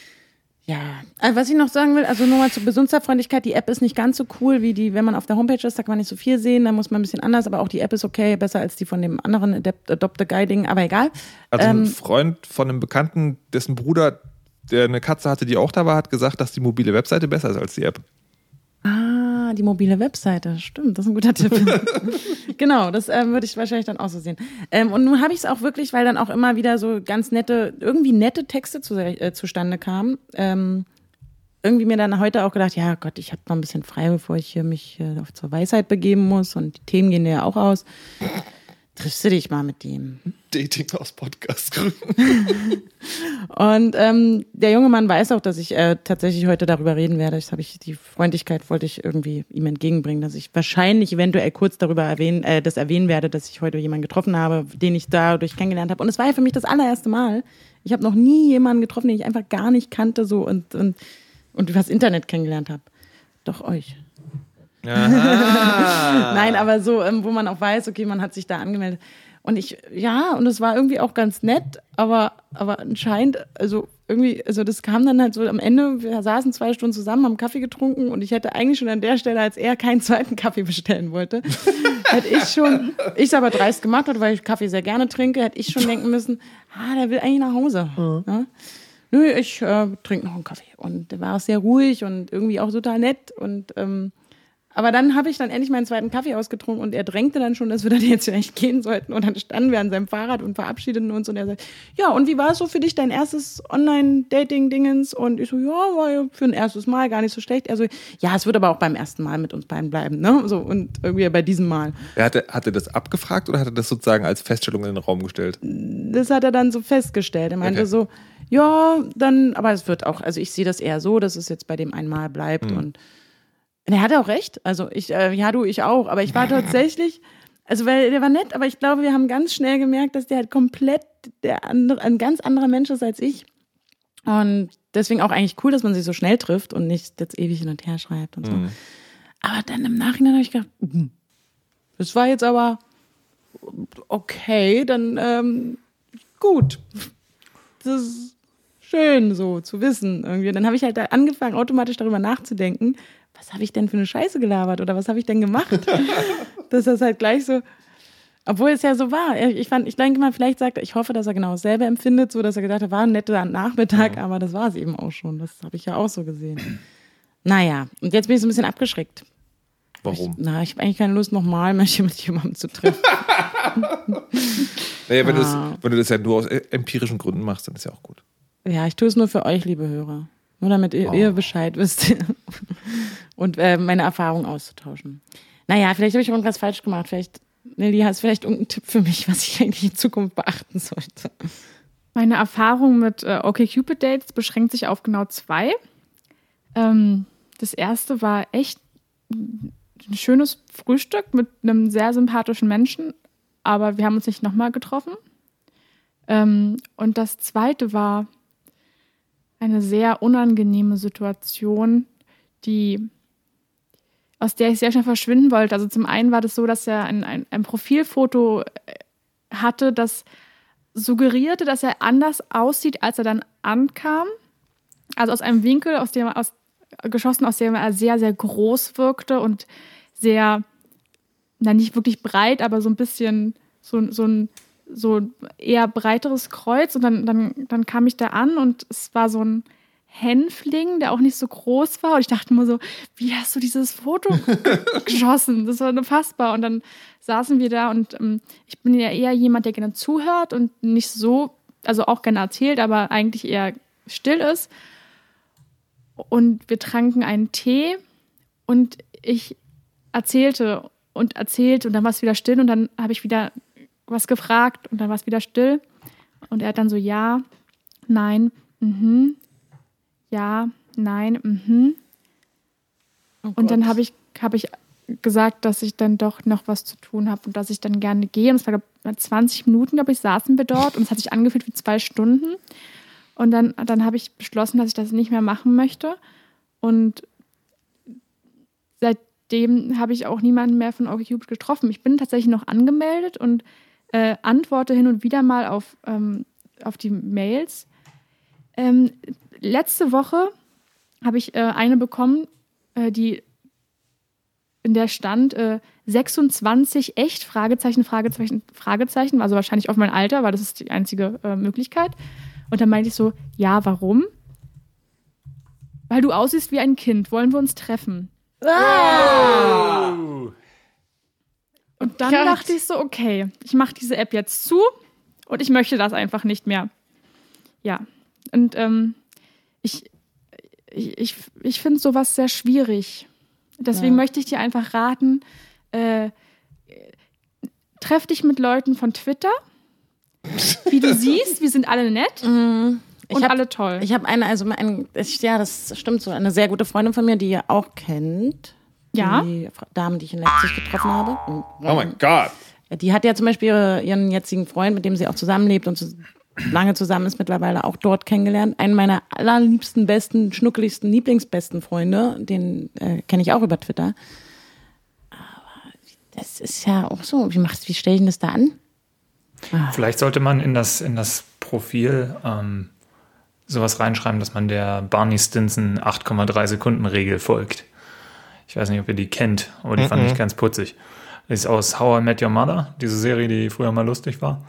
E: Ja, also was ich noch sagen will, also nur mal zur Benutzerfreundlichkeit, die App ist nicht ganz so cool wie die, wenn man auf der Homepage ist, da kann man nicht so viel sehen, da muss man ein bisschen anders, aber auch die App ist okay, besser als die von dem anderen Adopt, Adopt a Guy Ding, aber egal.
C: Also ein
E: Ähm,
C: Freund von einem Bekannten, dessen Bruder, der eine Katze hatte, die auch da war, hat gesagt, dass die mobile Webseite besser ist als die App.
E: Die mobile Webseite, stimmt, das ist ein guter Tipp. genau, das ähm, würde ich wahrscheinlich dann auch so sehen. Ähm, und nun habe ich es auch wirklich, weil dann auch immer wieder so ganz nette, irgendwie nette Texte zu, äh, zustande kamen. Ähm, irgendwie mir dann heute auch gedacht, ja Gott, ich habe noch ein bisschen frei, bevor ich hier mich äh, zur Weisheit begeben muss und die Themen gehen ja auch aus. Triffst du dich mal mit dem?
C: Dating aus Podcastgründen.
E: Und ähm, der junge Mann weiß auch, dass ich äh, tatsächlich heute darüber reden werde. Das habe ich die Freundlichkeit wollte ich irgendwie ihm entgegenbringen, dass ich wahrscheinlich eventuell kurz darüber erwähnen, äh, das erwähnen werde, dass ich heute jemanden getroffen habe, den ich dadurch kennengelernt habe. Und es war ja für mich das allererste Mal. Ich habe noch nie jemanden getroffen, den ich einfach gar nicht kannte so und und und übers Internet kennengelernt habe. Doch euch. Nein, aber so, ähm, wo man auch weiß, okay, man hat sich da angemeldet. Und ich, ja, und es war irgendwie auch ganz nett, aber, aber anscheinend, also irgendwie, also das kam dann halt so am Ende, wir saßen zwei Stunden zusammen, haben Kaffee getrunken und ich hätte eigentlich schon an der Stelle, als er keinen zweiten Kaffee bestellen wollte, hätte ich schon, ich es aber dreist gemacht hat, weil ich Kaffee sehr gerne trinke, hätte ich schon denken müssen, ah, der will eigentlich nach Hause. Ja? Nö, ich äh, trinke noch einen Kaffee. Und der war auch sehr ruhig und irgendwie auch total nett und ähm, aber dann habe ich dann endlich meinen zweiten Kaffee ausgetrunken und er drängte dann schon, dass wir dann jetzt vielleicht gehen sollten. Und dann standen wir an seinem Fahrrad und verabschiedeten uns. Und er sagt, ja, und wie war es so für dich, dein erstes Online-Dating-Dingens? Und ich so, ja, war ja für ein erstes Mal gar nicht so schlecht. Er so, ja, es wird aber auch beim ersten Mal mit uns beiden bleiben. Ne? So, und irgendwie bei diesem Mal.
C: Er hatte, hat er das abgefragt oder hat er das sozusagen als Feststellung in den Raum gestellt?
E: Das hat er dann so festgestellt. Er meinte
C: Okay.
E: so, ja, dann, aber es wird auch, also ich sehe das eher so, dass es jetzt bei dem einmal bleibt.
C: Mhm.
E: Und er hatte auch recht. Also ich, äh, ja, du, ich auch. Aber ich war tatsächlich, also weil der war nett, aber ich glaube, wir haben ganz schnell gemerkt, dass der halt komplett der andere, ein ganz anderer Mensch ist als ich. Und deswegen auch eigentlich cool, dass man sich so schnell trifft und nicht jetzt ewig hin und her schreibt und so. Aber dann im Nachhinein habe ich gedacht, hm, das war jetzt aber okay, dann ähm, gut. Das ist schön so zu wissen irgendwie. Dann habe ich halt angefangen, automatisch darüber nachzudenken, was habe ich denn für eine Scheiße gelabert oder was habe ich denn gemacht? dass das halt gleich so, obwohl es ja so war. Ich fand, ich denke mal, vielleicht sagt er, ich hoffe, dass er genau dasselbe empfindet, so dass er gedacht hat, war ein netter Nachmittag, aber das war es eben auch schon. Das habe ich ja auch so gesehen. Naja, und jetzt bin ich so ein bisschen abgeschreckt.
C: Warum?
E: Ich, na, ich habe eigentlich keine Lust, nochmal mit jemandem zu treffen.
C: Naja, wenn, du
E: Ah.
C: das, wenn du das ja nur aus äh, empirischen Gründen machst, dann ist ja auch gut.
E: Ja, ich tue es nur für euch, liebe Hörer. Nur damit ihr, ihr Bescheid wisst und äh, meine Erfahrungen auszutauschen. Naja, vielleicht habe ich irgendwas falsch gemacht. Vielleicht, Nelly, hast du vielleicht irgendeinen Tipp für mich, was ich eigentlich in Zukunft beachten sollte?
F: Meine Erfahrung mit äh, OkCupid-Dates beschränkt sich auf genau zwei. Ähm, das erste war echt ein schönes Frühstück mit einem sehr sympathischen Menschen, aber wir haben uns nicht nochmal getroffen. Ähm, und das zweite war eine sehr unangenehme Situation, die aus der ich sehr schnell verschwinden wollte. Also zum einen war das so, dass er ein, ein, ein Profilfoto äh, hatte, das suggerierte, dass er anders aussieht, als er dann ankam. Also aus einem Winkel, aus dem aus, geschossen, aus dem er sehr, sehr groß wirkte und sehr, na nicht wirklich breit, aber so ein bisschen so, so ein so eher breiteres Kreuz. Und dann, dann, dann kam ich da an und es war so ein Hänfling, der auch nicht so groß war. Und ich dachte nur so, wie hast du dieses Foto geschossen? Das war unfassbar. Und dann saßen wir da und ähm, ich bin ja eher jemand, der gerne zuhört und nicht so, also auch gerne erzählt, aber eigentlich eher still ist. Und wir tranken einen Tee und ich erzählte und erzählte und dann war es wieder still und dann habe ich wieder was gefragt und dann war es wieder still. Und er hat dann so, ja, nein, mhm, ja, nein, mhm. Und dann habe ich, hab ich gesagt, dass ich dann doch noch was zu tun habe und dass ich dann gerne gehe. Und es war glaub, 20 Minuten, glaube ich, saßen wir dort und es hat sich angefühlt wie zwei Stunden. Und dann, dann habe ich beschlossen, dass ich das nicht mehr machen möchte. Und seitdem habe ich auch niemanden mehr von OkCupid getroffen. Ich bin tatsächlich noch angemeldet und äh, antworte hin und wieder mal auf, ähm, auf die Mails. Ähm, letzte Woche habe ich äh, eine bekommen, äh, die in der stand äh, 26 echt Fragezeichen Fragezeichen Fragezeichen also wahrscheinlich auf mein Alter weil das ist die einzige äh, Möglichkeit. Und dann meinte ich so ja warum? Weil du aussiehst wie ein Kind. Wollen wir uns treffen und dann
E: Gott.
F: dachte ich so okay ich mache diese App jetzt zu und ich möchte das einfach nicht mehr ja und ähm, ich ich, ich, ich finde sowas sehr schwierig. Deswegen
E: Ja.
F: möchte ich dir einfach raten, äh, treff dich mit Leuten von Twitter. Wie du siehst, wir sind alle nett
E: Ich
F: und
E: hab-
F: alle toll.
E: Ich habe eine, also ein, ich, ja, das stimmt so, eine sehr gute Freundin von mir, die ihr auch kennt.
F: Ja?
E: Die Dame, die ich in Leipzig getroffen habe. Und,
C: Oh mein Gott.
E: Die hat ja zum Beispiel ihre, ihren jetzigen Freund, mit dem sie auch zusammenlebt und zu, lange zusammen ist, mittlerweile auch dort kennengelernt. Einen meiner allerliebsten, besten, schnuckeligsten, lieblingsbesten Freunde, den äh, kenne ich auch über Twitter. Aber das ist ja auch so. Wie machst, wie stelle ich denn das da an?
D: Vielleicht sollte man in das, in das Profil ähm, sowas reinschreiben, dass man der Barney Stinson 8,3 Sekunden Regel folgt. Ich weiß nicht, ob ihr die kennt, aber die fand ich ganz putzig. Ist aus How I Met Your Mother, diese Serie, die früher mal lustig war.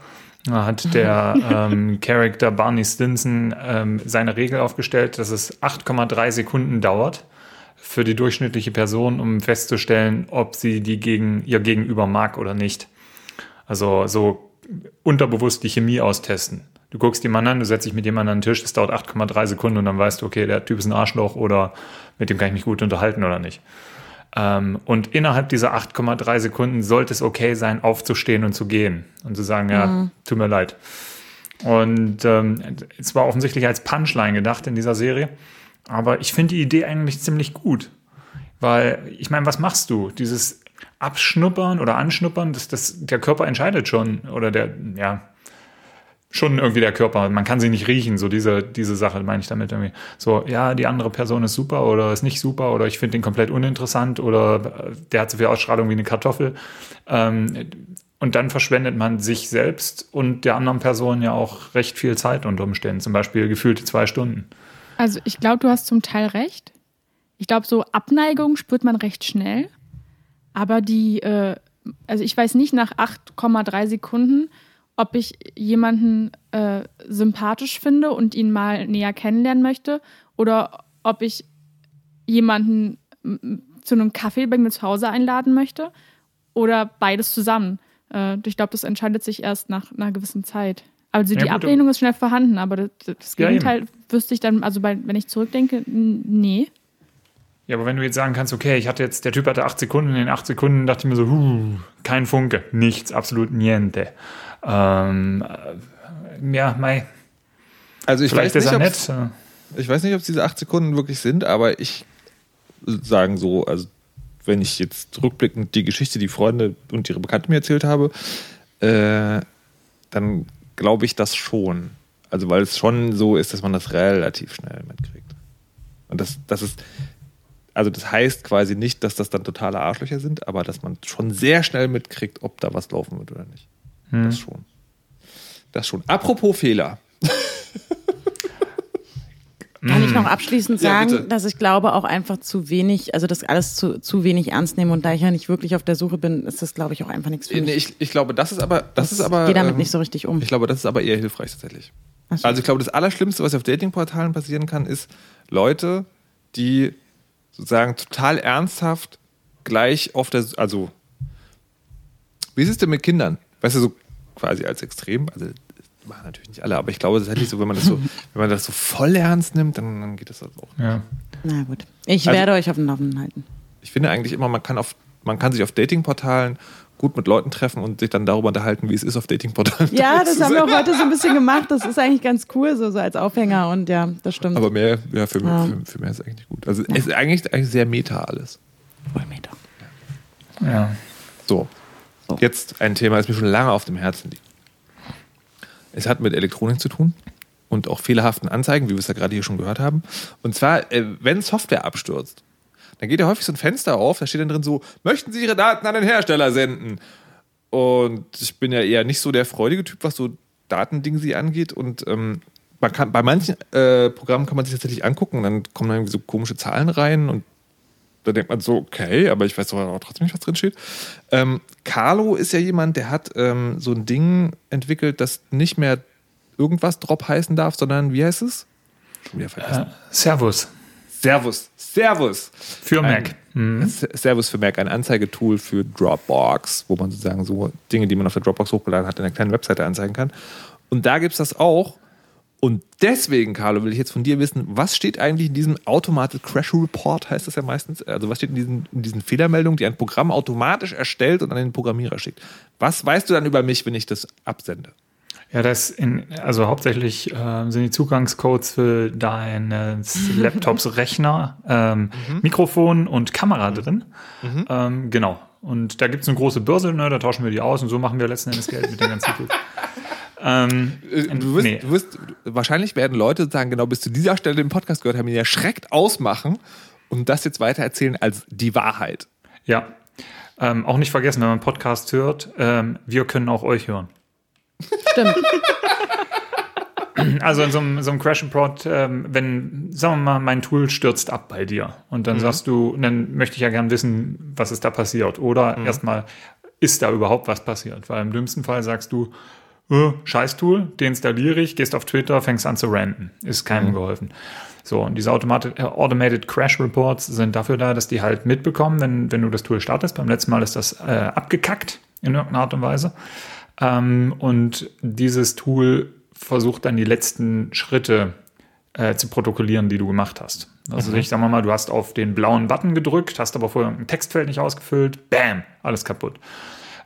D: Da hat der ähm, Charakter Barney Stinson ähm, seine Regel aufgestellt, dass es 8,3 Sekunden dauert für die durchschnittliche Person, um festzustellen, ob sie die gegen ihr Gegenüber mag oder nicht. Also so unterbewusst die Chemie austesten. Du guckst jemanden an, du setzt dich mit jemandem an den Tisch, das dauert 8,3 Sekunden und dann weißt du, okay, der Typ ist ein Arschloch oder mit dem kann ich mich gut unterhalten oder nicht. Ähm, und innerhalb dieser 8,3 Sekunden sollte es okay sein, aufzustehen und zu gehen und zu sagen, ja, tut mir leid. Und ähm, es war offensichtlich als Punchline gedacht in dieser Serie. Aber ich finde die Idee eigentlich ziemlich gut. Weil, ich meine, was machst du? Dieses Abschnuppern oder Anschnuppern, das, das, der Körper entscheidet schon. Oder der, ja, schon irgendwie der Körper. Man kann sie nicht riechen, so diese, diese Sache meine ich damit irgendwie. So, ja, die andere Person ist super oder ist nicht super oder ich finde den komplett uninteressant oder äh, der hat so viel Ausstrahlung wie eine Kartoffel. Ähm, und dann verschwendet man sich selbst und der anderen Person ja auch recht viel Zeit unter Umständen. Zum Beispiel gefühlte zwei Stunden.
F: Also ich glaube, du hast zum Teil recht. Ich glaube, so Abneigung spürt man recht schnell. Aber die, äh, also ich weiß nicht nach 8,3 Sekunden, ob ich jemanden äh, sympathisch finde und ihn mal näher kennenlernen möchte oder ob ich jemanden zu einem Kaffee bei mir zu Hause einladen möchte oder beides zusammen. Äh, ich glaube, das entscheidet sich erst nach einer gewissen Zeit. Also
D: Ja,
F: die
D: gut,
F: Ablehnung ist schnell vorhanden, aber das, das
D: Ja,
F: Gegenteil wüsste ich dann, also bei, wenn ich zurückdenke, nee.
D: Ja, aber wenn du jetzt sagen kannst, okay, ich hatte jetzt, der Typ hatte acht Sekunden, in den acht Sekunden dachte ich mir so, huh, kein Funke, nichts, absolut niente. Ähm, äh, ja, mei,
C: Also ich
D: vielleicht
C: weiß,
D: ist
C: nicht,
D: er nett. äh,
C: ich weiß nicht, ob es diese acht Sekunden wirklich sind, aber ich sagen so, also wenn ich jetzt rückblickend die Geschichte, die Freunde und ihre Bekannten mir erzählt habe, äh, dann glaube ich das schon. Also weil es schon so ist, dass man das relativ schnell mitkriegt. Und das, das ist, also das heißt quasi nicht, dass das dann totale Arschlöcher sind, aber dass man schon sehr schnell mitkriegt, ob da was laufen wird oder nicht. Das schon. Das schon. Apropos Fehler.
E: Kann ich noch abschließend
C: Ja,
E: sagen,
C: bitte.
E: dass ich glaube auch einfach zu wenig, also das alles zu, zu wenig ernst nehme und da ich ja nicht wirklich auf der Suche bin, ist das glaube ich auch einfach nichts für mich.
C: Nee, ich, ich glaube, das ist aber, das ist aber.
E: Gehe damit
C: ähm,
E: nicht so richtig um.
C: Ich glaube, das ist aber eher hilfreich tatsächlich.
E: Ach so.
C: Also ich glaube, das Allerschlimmste, was auf Datingportalen passieren kann, ist Leute, die sozusagen total ernsthaft gleich auf der, also wie ist es denn mit Kindern? Weißt du, so quasi als Extrem, also das machen natürlich nicht alle, aber ich glaube tatsächlich so, wenn man das so, wenn man das so voll ernst nimmt, dann, dann geht das halt auch.
D: Ja.
E: Na gut. Ich
C: Also-
E: werde euch auf dem Laufenden halten.
C: Ich finde eigentlich immer, man kann auf, man kann sich auf Datingportalen gut mit Leuten treffen und sich dann darüber unterhalten, wie es ist, auf Datingportalen
E: Ja, das haben wir auch heute so ein bisschen gemacht. Das ist eigentlich ganz cool, so, so als Aufhänger und ja, das stimmt.
C: Aber mehr, ja, für,
E: Ja.
C: Für, für mehr ist eigentlich nicht gut. Also es ist eigentlich, eigentlich sehr meta alles.
E: Vollmeter.
D: ja.
C: So.
E: So.
C: Jetzt ein Thema, das mir schon lange auf dem Herzen liegt. Es hat mit Elektronik zu tun und auch fehlerhaften Anzeigen, wie wir es ja gerade hier schon gehört haben. Und zwar, äh, wenn Software abstürzt, dann geht ja häufig so ein Fenster auf, da steht dann drin so, möchten Sie Ihre Daten an den Hersteller senden? Und ich bin ja eher nicht so der freudige Typ, was so Datendingsi angeht. Und ähm, man kann, bei manchen äh, Programmen kann man sich tatsächlich angucken dann kommen dann irgendwie so komische Zahlen rein und da denkt man so, okay, aber ich weiß doch auch trotzdem nicht, was drin steht. Ähm, Carlo ist ja jemand, der hat ähm, so ein Ding entwickelt, das nicht mehr irgendwas Drop heißen darf, sondern wie heißt es? Schon wieder vergessen.
D: Äh, Servus.
C: Servus. Servus.
D: Für
C: Ein-
D: Mac. Mhm.
C: Servus für Mac, ein Anzeigetool für Dropbox, wo man sozusagen so Dinge, die man auf der Dropbox hochgeladen hat, in einer kleinen Webseite anzeigen kann. Und da gibt es das auch. Und deswegen, Carlo, will ich jetzt von dir wissen, was steht eigentlich in diesem Automated Crash Report, heißt das ja meistens? Also was steht in diesen, in diesen Fehlermeldungen, die ein Programm automatisch erstellt und an den Programmierer schickt? Was weißt du dann über mich, wenn ich das absende?
D: Ja, das in, also hauptsächlich äh, sind die Zugangscodes für deines Laptops Rechner, ähm, mhm. Mikrofon und Kamera drin. Mhm. Ähm, genau. Und da gibt es eine große Börse, ne, da tauschen wir die aus und so machen wir letzten Endes Geld mit den ganzen Tools.
C: Ähm, äh, du, wirst, nee. du wirst, wahrscheinlich werden Leute sagen, genau bis zu dieser Stelle den Podcast gehört haben, ihn erschreckt ausmachen und das jetzt weiter erzählen als die Wahrheit.
D: Ja. Ähm, auch nicht vergessen, wenn man einen Podcast hört, ähm, wir können auch euch hören. Stimmt. Also in so einem, so einem Crash Report, ähm, wenn, sagen wir mal, mein Tool stürzt ab bei dir und dann mhm. sagst du, dann möchte ich ja gern wissen, was ist da passiert. Oder mhm. erstmal, ist da überhaupt was passiert? Weil im dümmsten Fall sagst du, äh, Scheiß-Tool, deinstalliere ich, gehst auf Twitter, fängst an zu ranten. Ist keinem mhm. geholfen. So, und diese Automated, äh, Automated Crash Reports sind dafür da, dass die halt mitbekommen, wenn, wenn du das Tool startest. Beim letzten Mal ist das äh, abgekackt in irgendeiner Art und Weise. Ähm, und dieses Tool versucht dann die letzten Schritte äh, zu protokollieren, die du gemacht hast. Also mhm. ich sag mal, du hast auf den blauen Button gedrückt, hast aber vorher ein Textfeld nicht ausgefüllt, bam, alles kaputt.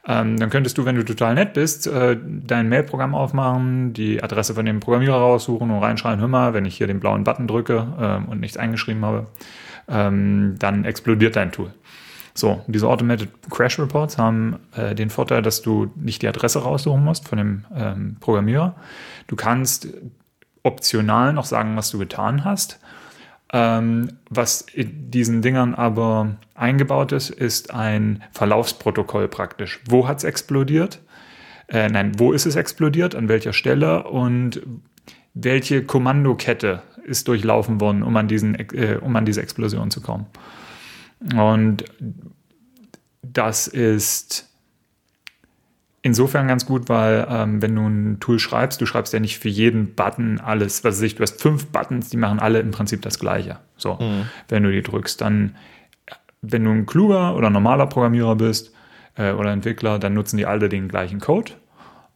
D: Ähm, dann könntest du, wenn du total nett bist, äh, dein Mailprogramm aufmachen, die Adresse von dem Programmierer raussuchen und reinschreiben, hör mal, wenn ich hier den blauen Button drücke äh, und nichts eingeschrieben habe, ähm, dann explodiert dein Tool. So, diese Automated Crash Reports haben äh, den Vorteil, dass du nicht die Adresse raussuchen musst von dem ähm, Programmierer. Du kannst optional noch sagen, was du getan hast. Ähm, was in diesen Dingern aber eingebaut ist, ist ein Verlaufsprotokoll praktisch. Wo hat es explodiert? Äh, nein, wo ist es explodiert? An welcher Stelle? Und welche Kommandokette ist durchlaufen worden, um an, diesen, äh, um an diese Explosion zu kommen? Und das ist insofern ganz gut, weil ähm, wenn du ein Tool schreibst, du schreibst ja nicht für jeden Button alles, was ich, du hast fünf Buttons, die machen alle im Prinzip das Gleiche. So, mhm. wenn du die drückst, dann, wenn du ein kluger oder normaler Programmierer bist äh, oder Entwickler, dann nutzen die alle den gleichen Code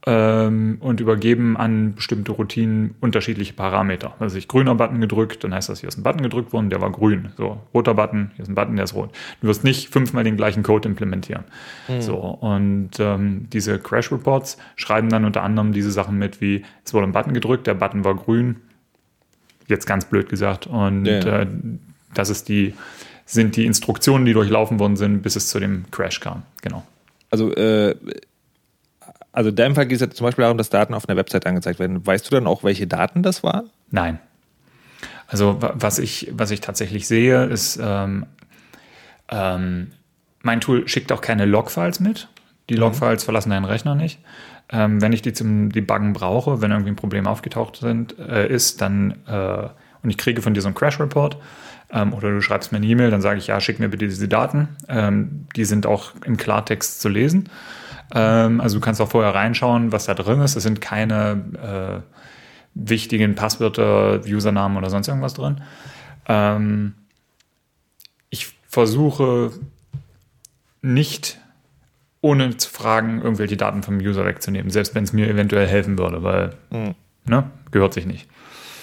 D: ähm, und übergeben an bestimmte Routinen unterschiedliche Parameter. Also ich grüner Button gedrückt, dann heißt das, hier ist ein Button gedrückt worden, der war grün. So, roter Button, hier ist ein Button, der ist rot. Du wirst nicht fünfmal den gleichen Code implementieren. Mhm. So, und ähm, diese Crash Reports schreiben dann unter anderem diese Sachen mit, wie es wurde ein Button gedrückt, der Button war grün, jetzt ganz blöd gesagt. Und ja. äh, das ist die, sind die Instruktionen, die durchlaufen worden sind, bis es zu dem Crash kam. Genau.
C: Also äh, also in deinem Fall geht es ja zum Beispiel darum, dass Daten auf einer Website angezeigt werden. Weißt du dann auch, welche Daten das waren?
D: Nein. Also was ich, was ich tatsächlich sehe, ist, ähm, ähm, mein Tool schickt auch keine Logfiles mit. Die mhm. Logfiles mhm. verlassen deinen Rechner nicht. Ähm, wenn ich die zum Debuggen brauche, wenn irgendwie ein Problem aufgetaucht sind, äh, ist, dann äh, und ich kriege von dir so einen Crash-Report ähm, oder du schreibst mir eine E-Mail, dann sage ich, ja, schick mir bitte diese Daten. Ähm, die sind auch im Klartext zu lesen. Ähm, also du kannst auch vorher reinschauen, was da drin ist. Es sind keine äh, wichtigen Passwörter, Usernamen oder sonst irgendwas drin. Ähm, ich versuche nicht ohne zu fragen, irgendwelche Daten vom User wegzunehmen, selbst wenn es mir eventuell helfen würde, weil mhm. ne, gehört sich nicht.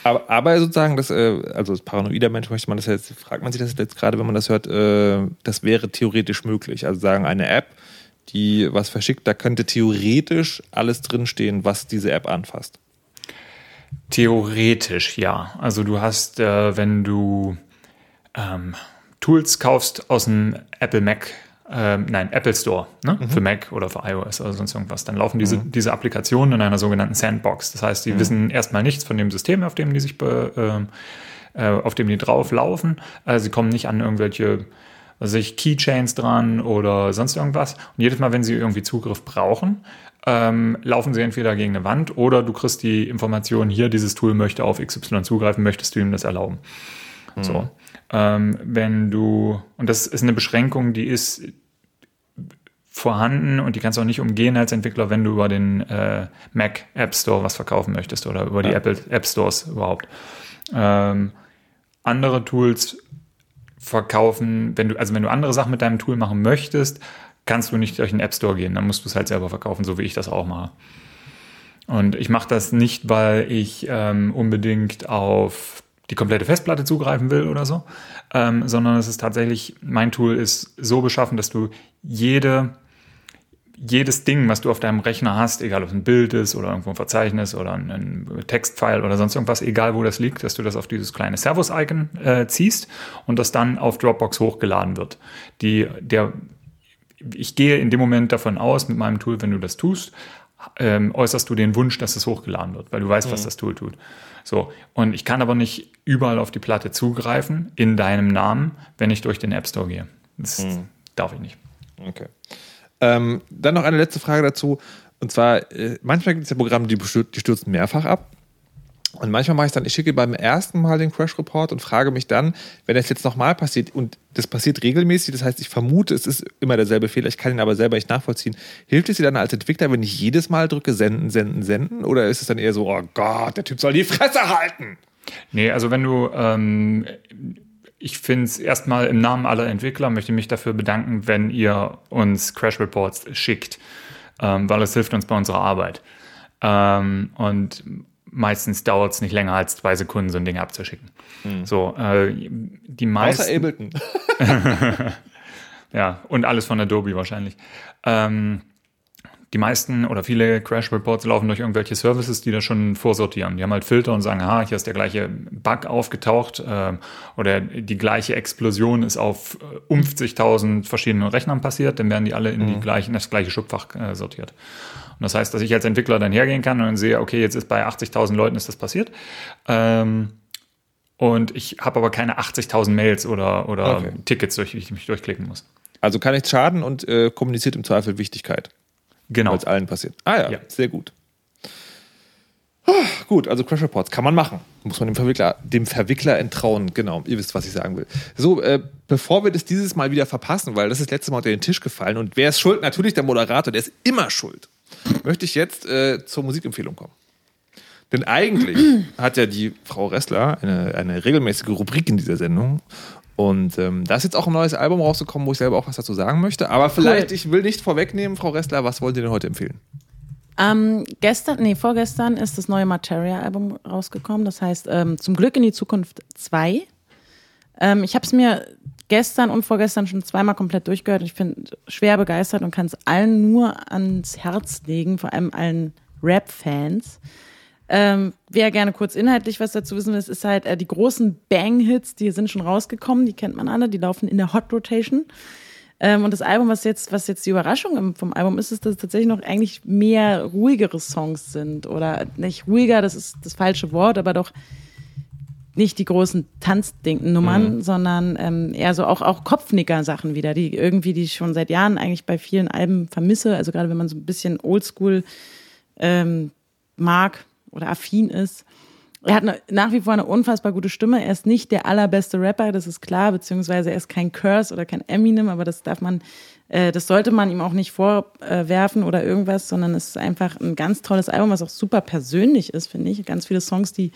C: Aber, aber sozusagen, das, äh, also als paranoider Mensch möchte man das jetzt, fragt man sich das jetzt gerade, wenn man das hört, äh, das wäre theoretisch möglich. Also sagen, eine App die was verschickt, da könnte theoretisch alles drinstehen, was diese App anfasst.
D: Theoretisch, ja. Also du hast, äh, wenn du ähm, Tools kaufst aus dem Apple Mac, äh, nein, Apple Store, ne? Mhm. für Mac oder für iOS oder sonst irgendwas, dann laufen diese, mhm. diese Applikationen in einer sogenannten Sandbox. Das heißt, die mhm. wissen erstmal nichts von dem System, auf dem die sich be, äh, äh auf dem die drauf laufen. Also sie kommen nicht an irgendwelche was ich, Keychains dran oder sonst irgendwas. Und jedes Mal, wenn sie irgendwie Zugriff brauchen, ähm, laufen sie entweder gegen eine Wand oder du kriegst die Information, hier, dieses Tool möchte auf XY zugreifen, möchtest du ihm das erlauben. Mhm. So. Ähm, wenn du, und das ist eine Beschränkung, die ist vorhanden und die kannst du auch nicht umgehen als Entwickler, wenn du über den äh, Mac App Store was verkaufen möchtest oder über die ja. Apple App Stores überhaupt. Ähm, andere Tools verkaufen, wenn du, also wenn du andere Sachen mit deinem Tool machen möchtest, kannst du nicht durch den App Store gehen, dann musst du es halt selber verkaufen, so wie ich das auch mache. Und ich mache das nicht, weil ich ähm, unbedingt auf die komplette Festplatte zugreifen will oder so, ähm, sondern es ist tatsächlich, mein Tool ist so beschaffen, dass du jede, jedes Ding, was du auf deinem Rechner hast, egal ob es ein Bild ist oder irgendwo ein Verzeichnis oder ein, ein Textfile oder sonst irgendwas, egal wo das liegt, dass du das auf dieses kleine Servus-Icon äh, ziehst und das dann auf Dropbox hochgeladen wird. Die, der, ich gehe in dem Moment davon aus, mit meinem Tool, wenn du das tust, ähm, äußerst du den Wunsch, dass es hochgeladen wird, weil du weißt, was das Tool tut. So, und ich kann aber nicht überall auf die Platte zugreifen in deinem Namen, wenn ich durch den App Store gehe. Das darf ich nicht.
C: Okay. Ähm, dann noch eine letzte Frage dazu. Und zwar, äh, manchmal gibt es ja Programme, die, die stürzen mehrfach ab. Und manchmal mache ich dann, ich schicke beim ersten Mal den Crash Report und frage mich dann, wenn das jetzt nochmal passiert, und das passiert regelmäßig, das heißt, ich vermute, es ist immer derselbe Fehler, ich kann ihn aber selber nicht nachvollziehen. Hilft es dir dann als Entwickler, wenn ich jedes Mal drücke, senden, senden, senden? Oder ist es dann eher so, oh Gott, der Typ soll die Fresse halten?
D: Nee, also wenn du, ähm, ich finde es erstmal im Namen aller Entwickler, möchte mich dafür bedanken, wenn ihr uns Crash Reports schickt, ähm, weil es hilft uns bei unserer Arbeit. Ähm, und meistens dauert es nicht länger als zwei Sekunden, so ein Ding abzuschicken. So, äh, die meisten.
C: Außer Ableton.
D: Ja, und alles von Adobe wahrscheinlich. Ähm, die meisten oder viele Crash Reports laufen durch irgendwelche Services, die das schon vorsortieren. Die haben halt Filter und sagen, aha, hier ist der gleiche Bug aufgetaucht ähm, oder die gleiche Explosion ist auf äh, 50.000 verschiedenen Rechnern passiert, dann werden die alle in die gleichen, in das gleiche Schubfach äh, sortiert. Und das heißt, dass ich als Entwickler dann hergehen kann und dann sehe, okay, jetzt ist bei 80.000 Leuten ist das passiert. Ähm, und ich habe aber keine 80.000 Mails oder, oder
C: Okay.
D: Tickets, durch die ich mich durchklicken muss.
C: Also kann nichts schaden und äh, kommuniziert im Zweifel Wichtigkeit,
D: Genau.
C: weil es allen passiert. Ah ja,
D: Ja.
C: sehr gut. Ah, Gut, also Crash Reports kann man machen. Muss man dem Verwickler, dem Verwickler entrauen. Genau, ihr wisst, was ich sagen will. So, äh, bevor wir das dieses Mal wieder verpassen, weil das ist letztes Mal unter den Tisch gefallen und wer ist schuld? Natürlich der Moderator, der ist immer schuld. Möchte ich jetzt äh, zur Musikempfehlung kommen. Denn eigentlich hat ja die Frau Ressler eine, eine regelmäßige Rubrik in dieser Sendung. Und ähm, da ist jetzt auch ein neues Album rausgekommen, wo ich selber auch was dazu sagen möchte. Aber vielleicht, ich will nicht vorwegnehmen, Frau Ressler, was wollt ihr denn heute empfehlen?
E: Ähm, gestern, nee, vorgestern ist das neue Materia-Album rausgekommen. Das heißt, ähm, zum Glück in die Zukunft 2. Ähm, ich habe es mir gestern und vorgestern schon zweimal komplett durchgehört. Ich bin schwer begeistert und kann es allen nur ans Herz legen, vor allem allen Rap-Fans. Ähm, wer gerne kurz inhaltlich was dazu wissen will, ist halt äh, die großen Bang-Hits, die sind schon rausgekommen, die kennt man alle, die laufen in der Hot Rotation. Ähm, und das Album, was jetzt, was jetzt die Überraschung vom Album ist, ist, dass es tatsächlich noch eigentlich mehr ruhigere Songs sind. Oder nicht ruhiger, das ist das falsche Wort, aber doch nicht die großen Tanzding-Nummern, sondern ähm, eher so auch, auch Kopfnicker-Sachen wieder, die irgendwie, die ich schon seit Jahren eigentlich bei vielen Alben vermisse. Also gerade wenn man so ein bisschen oldschool ähm, mag oder affin ist. Er hat nach wie vor eine unfassbar gute Stimme. Er ist nicht der allerbeste Rapper, das ist klar, beziehungsweise er ist kein Curse oder kein Eminem, aber das darf man, äh, das sollte man ihm auch nicht vorwerfen oder irgendwas, sondern es ist einfach ein ganz tolles Album, was auch super persönlich ist, finde ich. Ganz viele Songs, die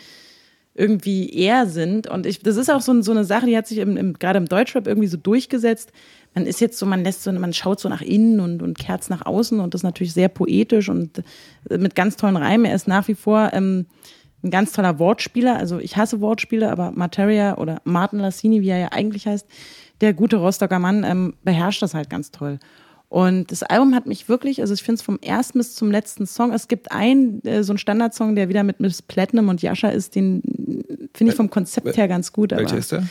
E: irgendwie er sind. Und ich, das ist auch so, so eine Sache, die hat sich im, im, gerade im Deutschrap irgendwie so durchgesetzt. Man ist jetzt so, man lässt so, man schaut so nach innen und, und kehrt nach außen und das ist natürlich sehr poetisch und äh, mit ganz tollen Reimen. Er ist nach wie vor ähm, ein ganz toller Wortspieler. Also ich hasse Wortspiele, aber Materia oder Martin Lassini, wie er ja eigentlich heißt, der gute Rostocker Mann, ähm, beherrscht das halt ganz toll. Und das Album hat mich wirklich, also ich finde es vom ersten bis zum letzten Song, es gibt einen, äh, so einen Standardsong, der wieder mit Miss Platinum und Jascha ist, den finde ich vom Konzept her ganz gut. Aber
C: Welcher ist der?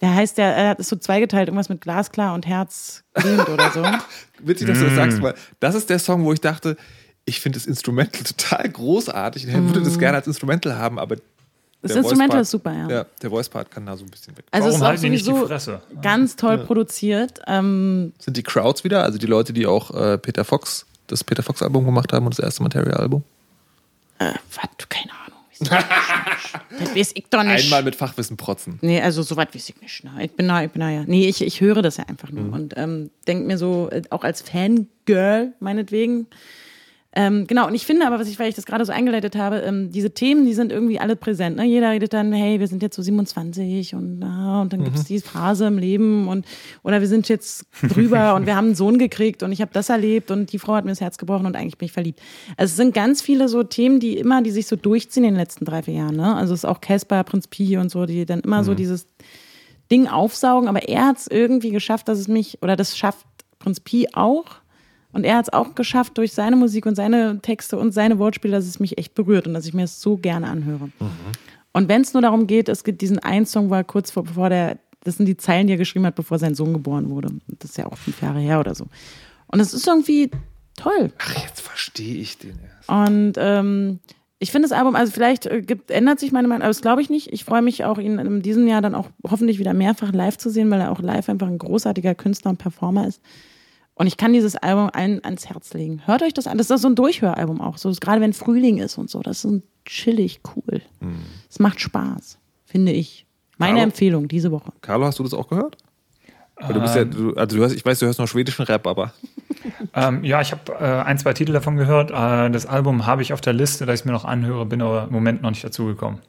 E: Der heißt, der er ist so zweigeteilt, irgendwas mit Glasklar und Herz oder so.
C: Witzig, dass du das sagst, weil das ist der Song, wo ich dachte, ich finde das Instrumental total großartig. Ich würde das gerne als Instrumental haben, aber
E: Das Instrumental ist super, ja.
C: Ja, der Voice-Part kann da so ein bisschen weg.
E: Also
D: Warum
E: es ist auch
D: halten die nicht die
E: sowieso
D: Fresse?
E: ganz toll produziert. Ähm,
C: Sind die Crowds wieder, also die Leute, die auch äh, Peter Fox, das Peter Fox-Album gemacht haben und das erste Material-Album?
E: äh, was, keine Ahnung. das weiß ich doch nicht.
C: Einmal mit Fachwissen protzen.
E: Nee, also soweit weiß ich nicht. Ne? Ich bin da, ich bin da ja. Nee, ich, ich höre das ja einfach nur und ähm, denke mir so, äh, auch als Fangirl meinetwegen, Ähm, genau, und ich finde aber, was ich, weil ich das gerade so eingeleitet habe, ähm, diese Themen, die sind irgendwie alle präsent. Ne? Jeder redet dann, hey, wir sind jetzt so 27 und, ah, und dann gibt es die Phase im Leben und oder wir sind jetzt drüber und wir haben einen Sohn gekriegt und ich habe das erlebt und die Frau hat mir das Herz gebrochen und eigentlich bin ich verliebt. Also es sind ganz viele so Themen, die immer, die sich so durchziehen in den letzten drei, vier Jahren. Ne? Also es ist auch Casper, Prinz Pi und so, die dann immer so dieses Ding aufsaugen, aber er hat es irgendwie geschafft, dass es mich, oder das schafft Prinz Pi auch. Und er hat es auch geschafft durch seine Musik und seine Texte und seine Wortspiele, dass es mich echt berührt und dass ich mir es so gerne anhöre. Und wenn es nur darum geht, es gibt diesen einen Song, wo er kurz vor, bevor der, das sind die Zeilen, die er geschrieben hat, bevor sein Sohn geboren wurde. Das ist ja auch fünf Jahre her oder so. Und es ist irgendwie toll.
C: Ach, jetzt verstehe ich den erst.
E: Und ähm, ich finde das Album, also vielleicht äh, gibt, ändert sich meine Meinung, aber das glaube ich nicht. Ich freue mich auch, ihn in diesem Jahr dann auch hoffentlich wieder mehrfach live zu sehen, weil er auch live einfach ein großartiger Künstler und Performer ist. Und ich kann dieses Album allen ans Herz legen. Hört euch das an. Das ist so ein Durchhöralbum auch. So, gerade wenn Frühling ist und so. Das ist so chillig cool. Es macht Spaß, finde ich. Meine
C: Carlo?
E: Empfehlung diese Woche.
C: Carlo, hast du das auch gehört? Weil du bist ja, du, also du hörst, ich weiß, du hörst noch schwedischen Rap, aber
D: Ähm, ja, ich habe äh, ein, zwei Titel davon gehört. Äh, das Album habe ich auf der Liste, dass ich es mir noch anhöre, bin aber im Moment noch nicht dazugekommen.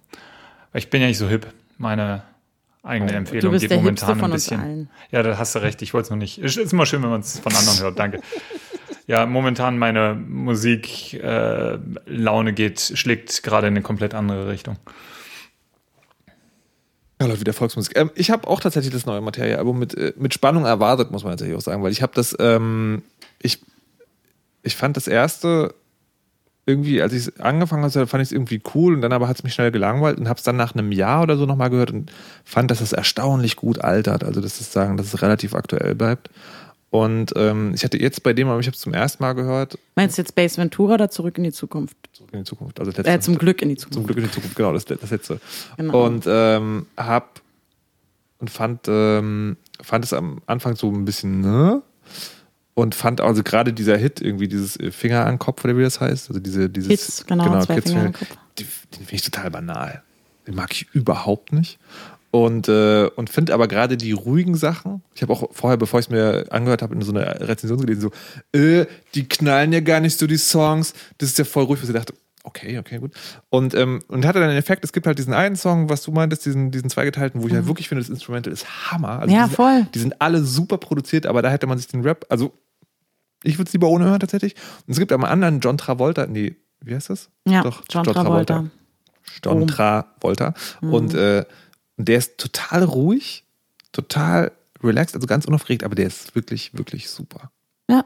D: Ich bin ja nicht so hip. Meine eigene Empfehlung
E: Du bist
D: geht momentan
E: von
D: ein
E: uns
D: bisschen.
E: allen.
D: Ja, da hast du recht. Ich wollte es noch nicht. Es ist immer schön, wenn man es von anderen hört. Danke. Ja, momentan meine Musiklaune äh, Laune geht, schlägt gerade in eine komplett andere Richtung.
C: Ja, Leute, wieder Volksmusik. Ähm, ich habe auch tatsächlich das neue Materie-Album mit, äh, mit Spannung erwartet, muss man tatsächlich auch sagen, weil ich habe das, ähm, ich, ich fand das erste irgendwie, als ich es angefangen habe, fand ich es irgendwie cool und dann aber hat es mich schnell gelangweilt und habe es dann nach einem Jahr oder so nochmal gehört und fand, dass es erstaunlich gut altert. Also das ist sagen, dass es relativ aktuell bleibt. Und ähm, ich hatte jetzt bei dem, aber ich habe es zum ersten Mal gehört,
E: Meinst du jetzt Base Ventura oder zurück in die Zukunft?
C: zurück in die Zukunft. Also das letzte,
E: Äh, zum Glück in die Zukunft.
C: Zum Glück in die Zukunft, genau, das, das letzte.
E: Genau.
C: Und ähm, hab und fand, ähm, fand es am Anfang so ein bisschen, ne? Und fand also gerade dieser Hit, irgendwie dieses äh, Finger an den Kopf, oder wie das heißt. Also diese, dieses
E: Hits, genau, zwei
C: Kids-
E: Finger an den Kopf.
C: Die, den finde ich total banal. Den mag ich überhaupt nicht. Und, äh, und finde aber gerade die ruhigen Sachen, ich habe auch vorher, bevor ich es mir angehört habe, in so einer Rezension gelesen, so, äh, die knallen ja gar nicht so die Songs, das ist ja voll ruhig, was ich dachte, okay, okay, gut. Und, ähm, und hatte dann den Effekt, es gibt halt diesen einen Song, was du meintest, diesen, diesen zweigeteilten, wo ich halt wirklich finde, das Instrumental ist Hammer. Also
E: Mhm. Ja,
C: die sind,
E: voll.
C: Die sind alle super produziert, aber da hätte man sich den Rap, also ich würde es lieber ohne hören tatsächlich. Und es gibt aber einen anderen John Travolta, nee, wie heißt das?
E: Ja, John Travolta.
C: John Travolta. Und äh, der ist total ruhig, total relaxed, also ganz unaufgeregt, aber der ist wirklich, wirklich super.
E: Ja,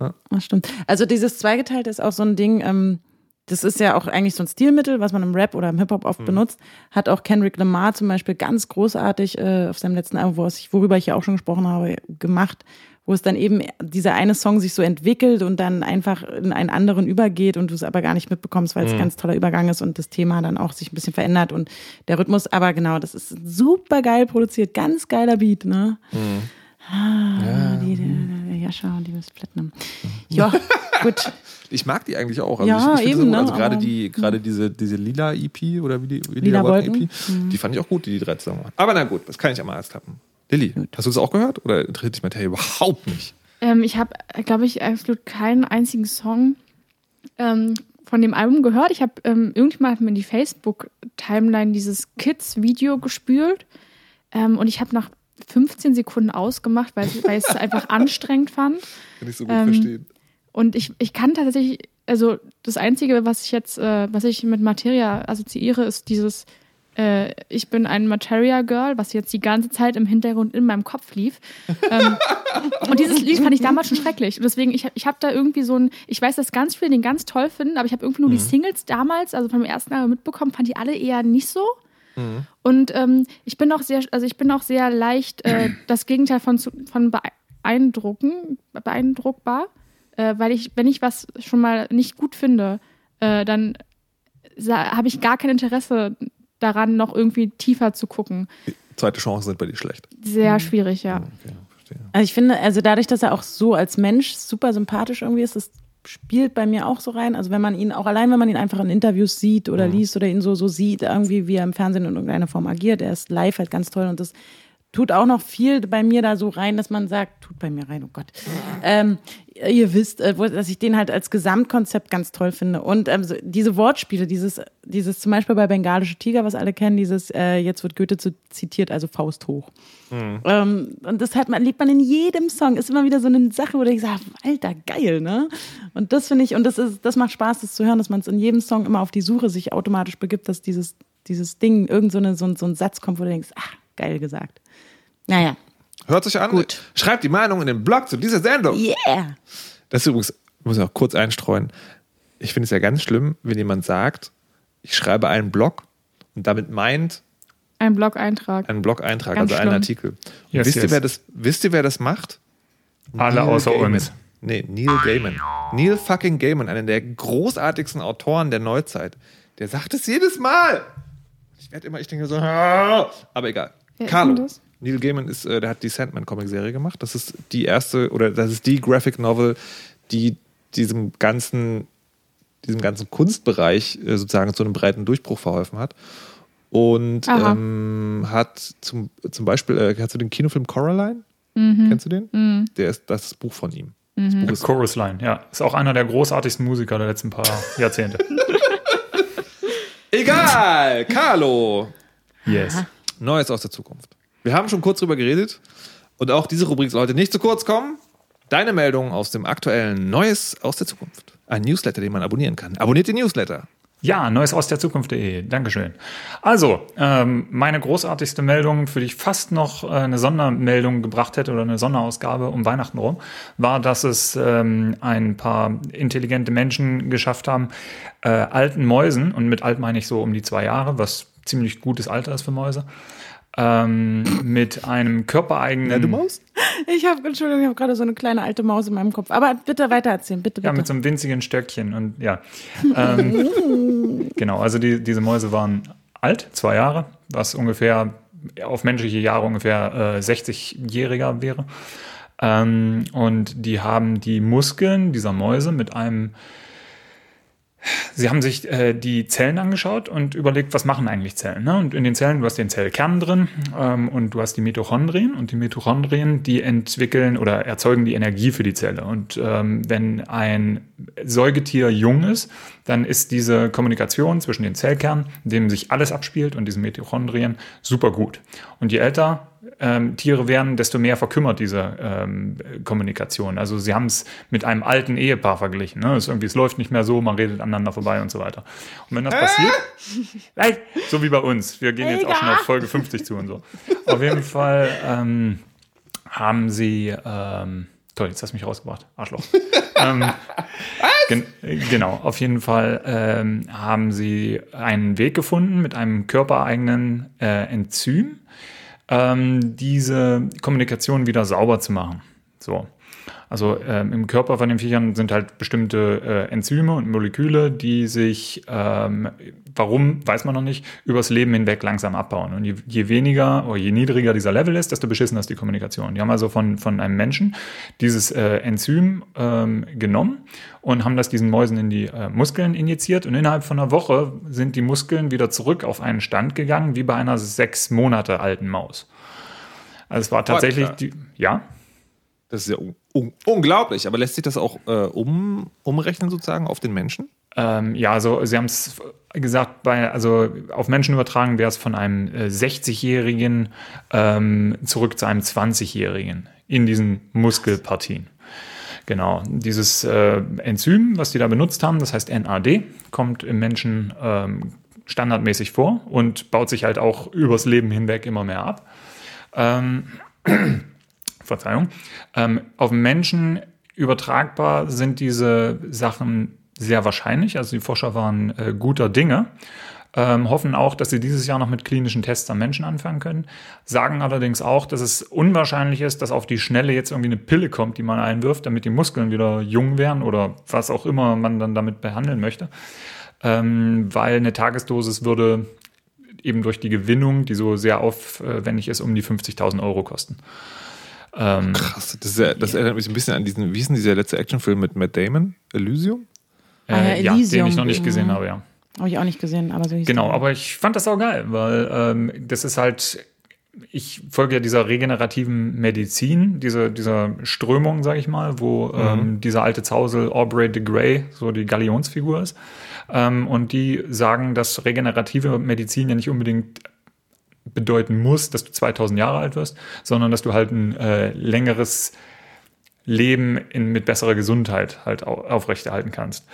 C: Ja.
E: das stimmt. Also dieses Zweigeteilte ist auch so ein Ding, ähm, das ist ja auch eigentlich so ein Stilmittel, was man im Rap oder im Hip-Hop oft benutzt. Hat auch Kendrick Lamar zum Beispiel ganz großartig äh, auf seinem letzten Album, wo worüber ich ja auch schon gesprochen habe, gemacht, wo es dann eben dieser eine Song sich so entwickelt und dann einfach in einen anderen übergeht und du es aber gar nicht mitbekommst, weil es ein ganz toller Übergang ist und das Thema dann auch sich ein bisschen verändert und der Rhythmus, aber genau, das ist super geil produziert, ganz geiler Beat, ne? Ah, die, die, die Jascha und die Miss Platinum. Ja, gut.
C: Ich mag die eigentlich auch. Also
E: Ja,
C: ich, ich finde
E: eben,
C: so, also
E: ne,
C: gerade
E: aber-
C: die, gerade diese, diese lila EP oder wie die wie
E: Lila
C: Wolken
E: Wolken.
C: EP, die fand ich auch gut, die die drei zusammen machen. Aber na gut, das kann ich ja mal erst klappen. Lilly, hast du das auch gehört oder interessiert dich Materie überhaupt nicht?
F: Ähm, ich habe, glaube ich, absolut keinen einzigen Song ähm, von dem Album gehört. Ich habe ähm, irgendjemand hat mir in die Facebook-Timeline dieses Kids-Video gespült ähm, und ich habe nach 15 Sekunden ausgemacht, weil, weil ich es einfach anstrengend fand.
C: Kann ich so gut
F: Ähm,
C: verstehen.
F: Und ich, ich kann tatsächlich, also das Einzige, was ich jetzt, äh, was ich mit Materia assoziiere, ist dieses, äh, ich bin ein Materia Girl, was jetzt die ganze Zeit im Hintergrund in meinem Kopf lief. ähm, und dieses Lied fand ich damals schon schrecklich. Und deswegen, ich, ich habe da irgendwie so ein, ich weiß, dass ganz viele den ganz toll finden, aber ich habe irgendwie nur die Singles damals, also vom ersten Album mitbekommen, fand die alle eher nicht so. Und ähm, ich bin auch sehr, also ich bin auch sehr leicht äh, das Gegenteil von, von beeindrucken, beeindruckbar, äh, weil ich, wenn ich was schon mal nicht gut finde, äh, dann habe ich gar kein Interesse daran, noch irgendwie tiefer zu gucken.
C: Zweite Chancen sind bei dir schlecht.
F: Sehr schwierig, ja.
C: Okay, verstehe.
E: Also ich finde, also dadurch, dass er auch so als Mensch super sympathisch irgendwie ist, das spielt bei mir auch so rein. Also wenn man ihn, auch allein wenn man ihn einfach in Interviews sieht oder liest oder ihn so, so sieht, irgendwie wie er im Fernsehen in irgendeiner Form agiert, er ist live halt ganz toll und das tut auch noch viel bei mir da so rein, dass man sagt, tut bei mir rein, oh Gott. Ähm, ihr wisst, äh, dass ich den halt als Gesamtkonzept ganz toll finde. Und ähm, so, diese Wortspiele, dieses, dieses zum Beispiel bei Bengalische Tiger, was alle kennen, dieses, äh, jetzt wird Goethe zu, zitiert, also Faust hoch. Ähm, und das hat man, liebt man in jedem Song. Ist immer wieder so eine Sache, wo ich sage, Alter, geil, ne? Und das finde ich, und das ist, das macht Spaß, das zu hören, dass man es in jedem Song immer auf die Suche sich automatisch begibt, dass dieses, dieses Ding, irgend so, eine, so, so ein Satz kommt, wo du denkst, ach, geil gesagt. Naja,
C: Hört sich an.
E: Gut.
C: Schreibt die Meinung in den Blog zu dieser Sendung.
E: yeah.
C: Das ist übrigens, muss ich auch kurz einstreuen. Ich finde es ja ganz schlimm, wenn jemand sagt, ich schreibe einen Blog und damit meint
F: Ein Blog-Eintrag.
C: einen Blog-Eintrag,
F: Ganz
C: also einen
F: schlimm.
C: Artikel. Und
D: Yes,
C: wisst,
D: yes.
C: Ihr, wer das, wisst ihr, wer das macht?
D: Alle
C: Neil
D: außer
C: Gaiman.
D: uns.
C: Nee, Neil Gaiman. Neil fucking Gaiman, einer der großartigsten Autoren der Neuzeit. Der sagt es jedes Mal. Ich werde immer, ich denke so, "Ah." aber egal.
F: Wer
C: Carlo. Neil Gaiman ist, äh, der hat die Sandman-Comic-Serie gemacht. Das ist die erste, oder das ist die Graphic Novel, die diesem ganzen, diesem ganzen Kunstbereich äh, sozusagen zu einem breiten Durchbruch verholfen hat. Und ähm, hat zum, zum Beispiel, äh, kennst du den Kinofilm Coraline? Kennst du den? Der ist das ist das Buch von ihm. Das Buch ist
D: Chorus Line, ja. Ist auch einer der großartigsten Musiker der letzten paar Jahrzehnte.
C: Egal, Carlo.
D: Yes.
C: Neues aus der Zukunft. Wir haben schon kurz drüber geredet und auch diese Rubrik soll heute nicht zu kurz kommen. Deine Meldung aus dem aktuellen Neues aus der Zukunft. Ein Newsletter, den man abonnieren kann. Abonniert den Newsletter.
D: Ja, neues aus der Zukunft.de. Dankeschön. Also, ähm, meine großartigste Meldung, für die ich fast noch äh, eine Sondermeldung gebracht hätte oder eine Sonderausgabe um Weihnachten rum, war, dass es ähm, ein paar intelligente Menschen geschafft haben, äh, alten Mäusen, und mit alt meine ich so um die zwei Jahre, was ziemlich gutes Alter ist für Mäuse, ähm, mit einem körpereigenen...
C: Maus?
E: Ich habe, Entschuldigung, ich habe gerade so eine kleine alte Maus in meinem Kopf. Aber bitte weitererzählen, bitte,
D: Ja,
E: bitte.
D: mit so einem winzigen Stöckchen und ja. Ähm, genau, also die, diese Mäuse waren alt, zwei Jahre, was ungefähr auf menschliche Jahre ungefähr äh, 60-jähriger wäre. Ähm, und die haben die Muskeln dieser Mäuse mit einem Sie haben sich äh, die Zellen angeschaut und überlegt, was machen eigentlich Zellen. Ne? Und in den Zellen, du hast den Zellkern drin ähm, und du hast die Mitochondrien. Und die Mitochondrien, die entwickeln oder erzeugen die Energie für die Zelle. Und ähm, wenn ein Säugetier jung ist, dann ist diese Kommunikation zwischen den Zellkernen, in dem sich alles abspielt, und diesen Mitochondrien super gut. Und je älter ähm, Tiere werden, desto mehr verkümmert diese ähm, Kommunikation. Also sie haben es mit einem alten Ehepaar verglichen. Ne? Es, irgendwie, es läuft nicht mehr so, man redet aneinander vorbei und so weiter. Und wenn das passiert, Ey, so wie bei uns, wir gehen jetzt auch schon auf Folge 50 zu und so. Auf jeden Fall ähm, haben sie, ähm, toll, jetzt hast du mich rausgebracht, Arschloch. ähm, gen genau, auf jeden Fall ähm, haben sie einen Weg gefunden mit einem körpereigenen äh, Enzym, ähm, diese Kommunikation wieder sauber zu machen. So. Also ähm, im Körper von den Viechern sind halt bestimmte äh, Enzyme und Moleküle, die sich, ähm, warum, weiß man noch nicht, übers Leben hinweg langsam abbauen. Und je, je weniger oder je niedriger dieser Level ist, desto beschissener ist die Kommunikation. Die haben also von, von einem Menschen dieses äh, Enzym ähm, genommen und haben das diesen Mäusen in die äh, Muskeln injiziert. Und innerhalb von einer Woche sind die Muskeln wieder zurück auf einen Stand gegangen, wie bei einer sechs Monate alten Maus. Also es war tatsächlich, die, ja,
C: Das ist ja un un unglaublich. Aber lässt sich das auch äh, um umrechnen sozusagen auf den Menschen?
D: Ähm, ja, also Sie haben es gesagt, bei, also auf Menschen übertragen wäre es von einem äh, 60-Jährigen ähm, zurück zu einem 20-Jährigen in diesen Muskelpartien. Genau, dieses äh, Enzym, was die da benutzt haben, das heißt NAD, kommt im Menschen ähm, standardmäßig vor und baut sich halt auch übers Leben hinweg immer mehr ab. Ähm, Verzeihung. Ähm, auf Menschen übertragbar sind diese Sachen sehr wahrscheinlich. Also die Forscher waren äh, guter Dinge. Ähm, hoffen auch, dass sie dieses Jahr noch mit klinischen Tests am Menschen anfangen können. Sagen allerdings auch, dass es unwahrscheinlich ist, dass auf die Schnelle jetzt irgendwie eine Pille kommt, die man einwirft, damit die Muskeln wieder jung werden oder was auch immer man dann damit behandeln möchte. Ähm, weil eine Tagesdosis würde eben durch die Gewinnung, die so sehr aufwendig ist, um die 50.000 Euro kosten. Ähm,
C: Krass. Das, ist ja, das erinnert mich ein bisschen an diesen, wie ist denn dieser letzte Actionfilm mit Matt Damon? Elysium?
E: Ah ja,
D: äh, ja, den
E: Elysium.
D: ich noch nicht gesehen
E: Mhm.
D: habe, ja.
E: Habe ich auch nicht gesehen, aber so hieß
D: Genau, aber ich fand das auch geil, weil ähm, das ist halt ich folge ja dieser regenerativen Medizin, diese, dieser Strömung, sage ich mal, wo ähm, dieser alte Zausel Aubrey de Grey so die Galionsfigur ist. Ähm, und die sagen, dass regenerative Medizin ja nicht unbedingt bedeuten muss, dass du 2000 Jahre alt wirst, sondern dass du halt ein äh, längeres Leben in, mit besserer Gesundheit halt au aufrechterhalten kannst.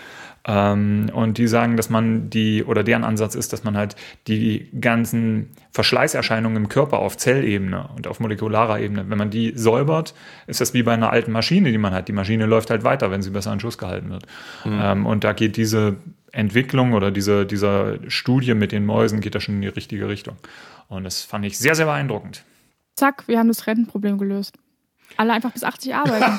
D: Ähm, und die sagen, dass man die, oder deren Ansatz ist, dass man halt die ganzen Verschleißerscheinungen im Körper auf Zellebene und auf molekularer Ebene, wenn man die säubert, ist das wie bei einer alten Maschine, die man hat. Die Maschine läuft halt weiter, wenn sie besser an Schuss gehalten wird. Mhm. Ähm, und da geht diese Entwicklung oder diese, dieser Studie mit den Mäusen geht da schon in die richtige Richtung. Und das fand ich sehr, sehr beeindruckend.
F: Zack, wir haben das Rentenproblem gelöst. Alle einfach bis 80 arbeiten.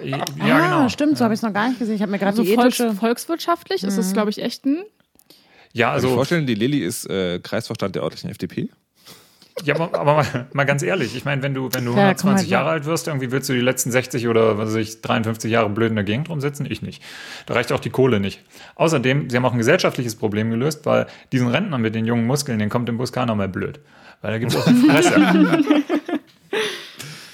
E: ja, ah, genau. stimmt, so habe ich es noch gar nicht gesehen. Ich habe mir gerade
F: also
E: die ethische...
F: Volks, volkswirtschaftlich mhm. ist es, glaube ich, echt ein...
C: Ja, also... Kann ich vorstellen, die Lilly ist äh, Kreisvorstand der örtlichen FDP?
D: Ja, aber, aber mal, mal, ganz ehrlich, ich meine, wenn du, wenn du ja, 120 halt Jahre alt wirst, irgendwie willst du die letzten 60 oder was weiß ich, 53 Jahre blöd in der Gegend rumsitzen? Ich nicht. Da reicht auch die Kohle nicht. Außerdem, sie haben auch ein gesellschaftliches Problem gelöst, weil diesen Rentner mit den jungen Muskeln, den kommt im Bus keiner mehr blöd. Weil da gibt es auch eine Fresse.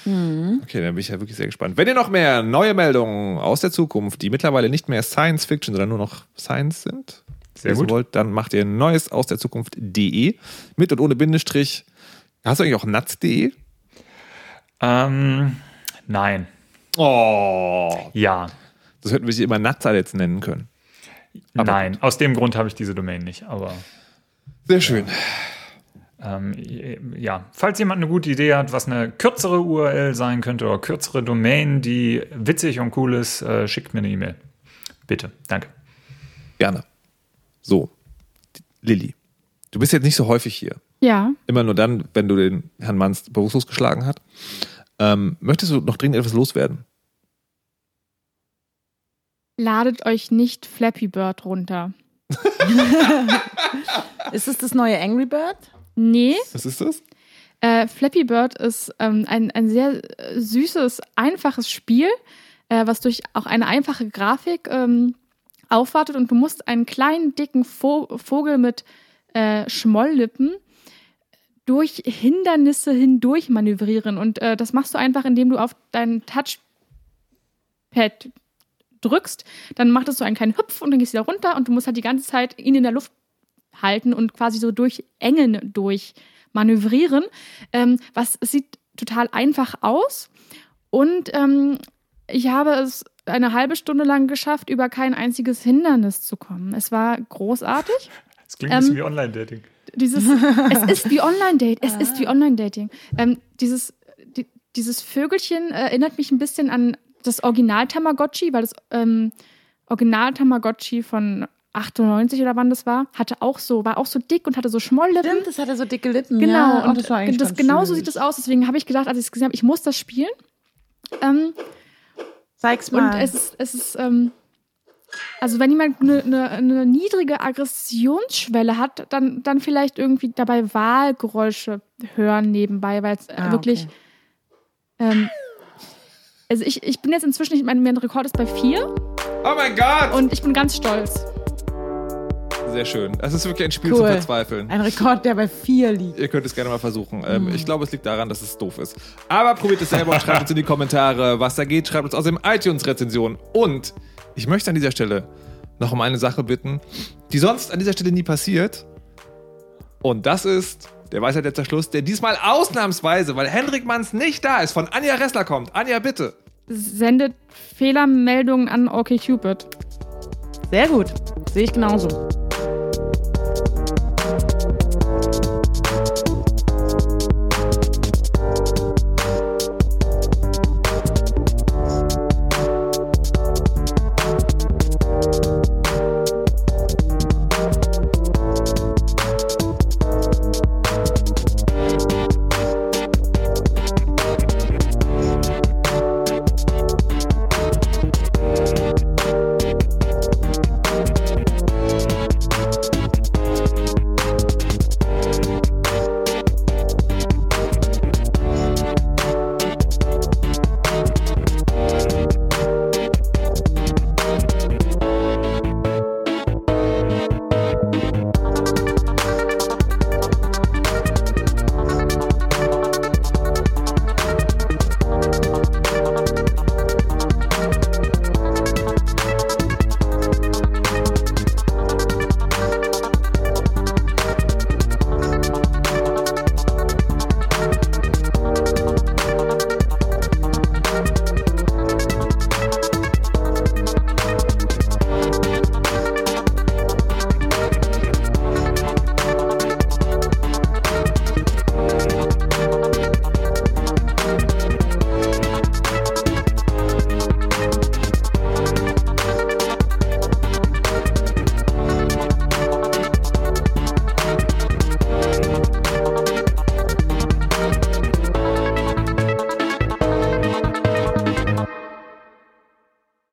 C: Okay, dann bin ich ja wirklich sehr gespannt. Wenn ihr noch mehr neue Meldungen aus der Zukunft, die mittlerweile nicht mehr Science Fiction, sondern nur noch Science sind, sehr gut. wollt, dann macht ihr neues aus der Zukunft.de mit und ohne Bindestrich. Hast du eigentlich auch natz.de?
D: Ähm, nein.
C: Oh.
D: Ja.
C: Das hätten wir sie immer Natza jetzt nennen können.
D: Aber nein, gut. aus dem Grund habe ich diese Domain nicht, aber.
C: Sehr schön. Ja.
D: Ähm, ja, falls jemand eine gute Idee hat, was eine kürzere URL sein könnte oder kürzere Domain, die witzig und cool ist, äh, schickt mir eine E-Mail. Bitte, danke.
C: Gerne. So, Lilly, du bist jetzt nicht so häufig hier.
F: Ja.
C: Immer nur dann, wenn du den Herrn Manns bewusstlos geschlagen hast. Ähm, möchtest du noch dringend etwas loswerden?
F: Ladet euch nicht Flappy Bird runter.
E: ist es das neue Angry Bird?
F: Nee.
C: Was ist das?
F: Äh, Flappy Bird ist ähm, ein, ein sehr äh, süßes, einfaches Spiel, äh, was durch auch eine einfache Grafik ähm, aufwartet und du musst einen kleinen, dicken Vo Vogel mit äh, Schmolllippen durch Hindernisse hindurch manövrieren. Und äh, das machst du einfach, indem du auf dein Touchpad drückst. Dann macht es so einen kleinen Hüpf und dann gehst du wieder runter und du musst halt die ganze Zeit ihn in der Luft halten und quasi so durch Engen durch manövrieren. Ähm, was sieht total einfach aus. Und ähm, ich habe es eine halbe Stunde lang geschafft, über kein einziges Hindernis zu kommen. Es war großartig.
D: Es klingt ein bisschen ähm, wie Online-Dating.
F: Dieses, es ist wie Online-Dating. Es ah. ist wie Online-Dating. Ähm, dieses, die, dieses Vögelchen erinnert mich ein bisschen an das Original Tamagotchi, weil das ähm, Original Tamagotchi von 98 oder wann das war, hatte auch so, war auch so dick und hatte so Schmolllippen.
E: Stimmt, das hatte so dicke Lippen.
F: Genau,
E: ja,
F: und, und das, war eigentlich das genau so sieht das aus. Deswegen habe ich gedacht, als ich es gesehen habe, ich muss das spielen. Ähm,
E: Zeig's mal.
F: Und es ist, es ist ähm, also wenn jemand eine, eine, eine, niedrige Aggressionsschwelle hat, dann, dann vielleicht irgendwie dabei Wahlgeräusche hören nebenbei, weil es ah, wirklich. Okay. Ähm, also ich, ich bin jetzt inzwischen, ich mein, mein Rekord ist bei vier.
C: Oh mein Gott!
F: Und ich bin ganz stolz
C: sehr schön. Es ist wirklich ein Spiel cool. zu verzweifeln.
E: Ein Rekord, der bei vier liegt.
C: Ihr könnt es gerne mal versuchen. Ähm, mm. Ich glaube, es liegt daran, dass es doof ist. Aber probiert es selber und schreibt uns in die Kommentare, was da geht. Schreibt uns aus dem iTunes-Rezension. Und ich möchte an dieser Stelle noch um eine Sache bitten, die sonst an dieser Stelle nie passiert. Und das ist der Weisheit letzter Schluss, der diesmal ausnahmsweise, weil Hendrik Manns nicht da ist, von Anja Ressler kommt. Anja, bitte.
F: Sendet Fehlermeldungen an OkCupid.
E: Sehr gut. Sehe ich genauso.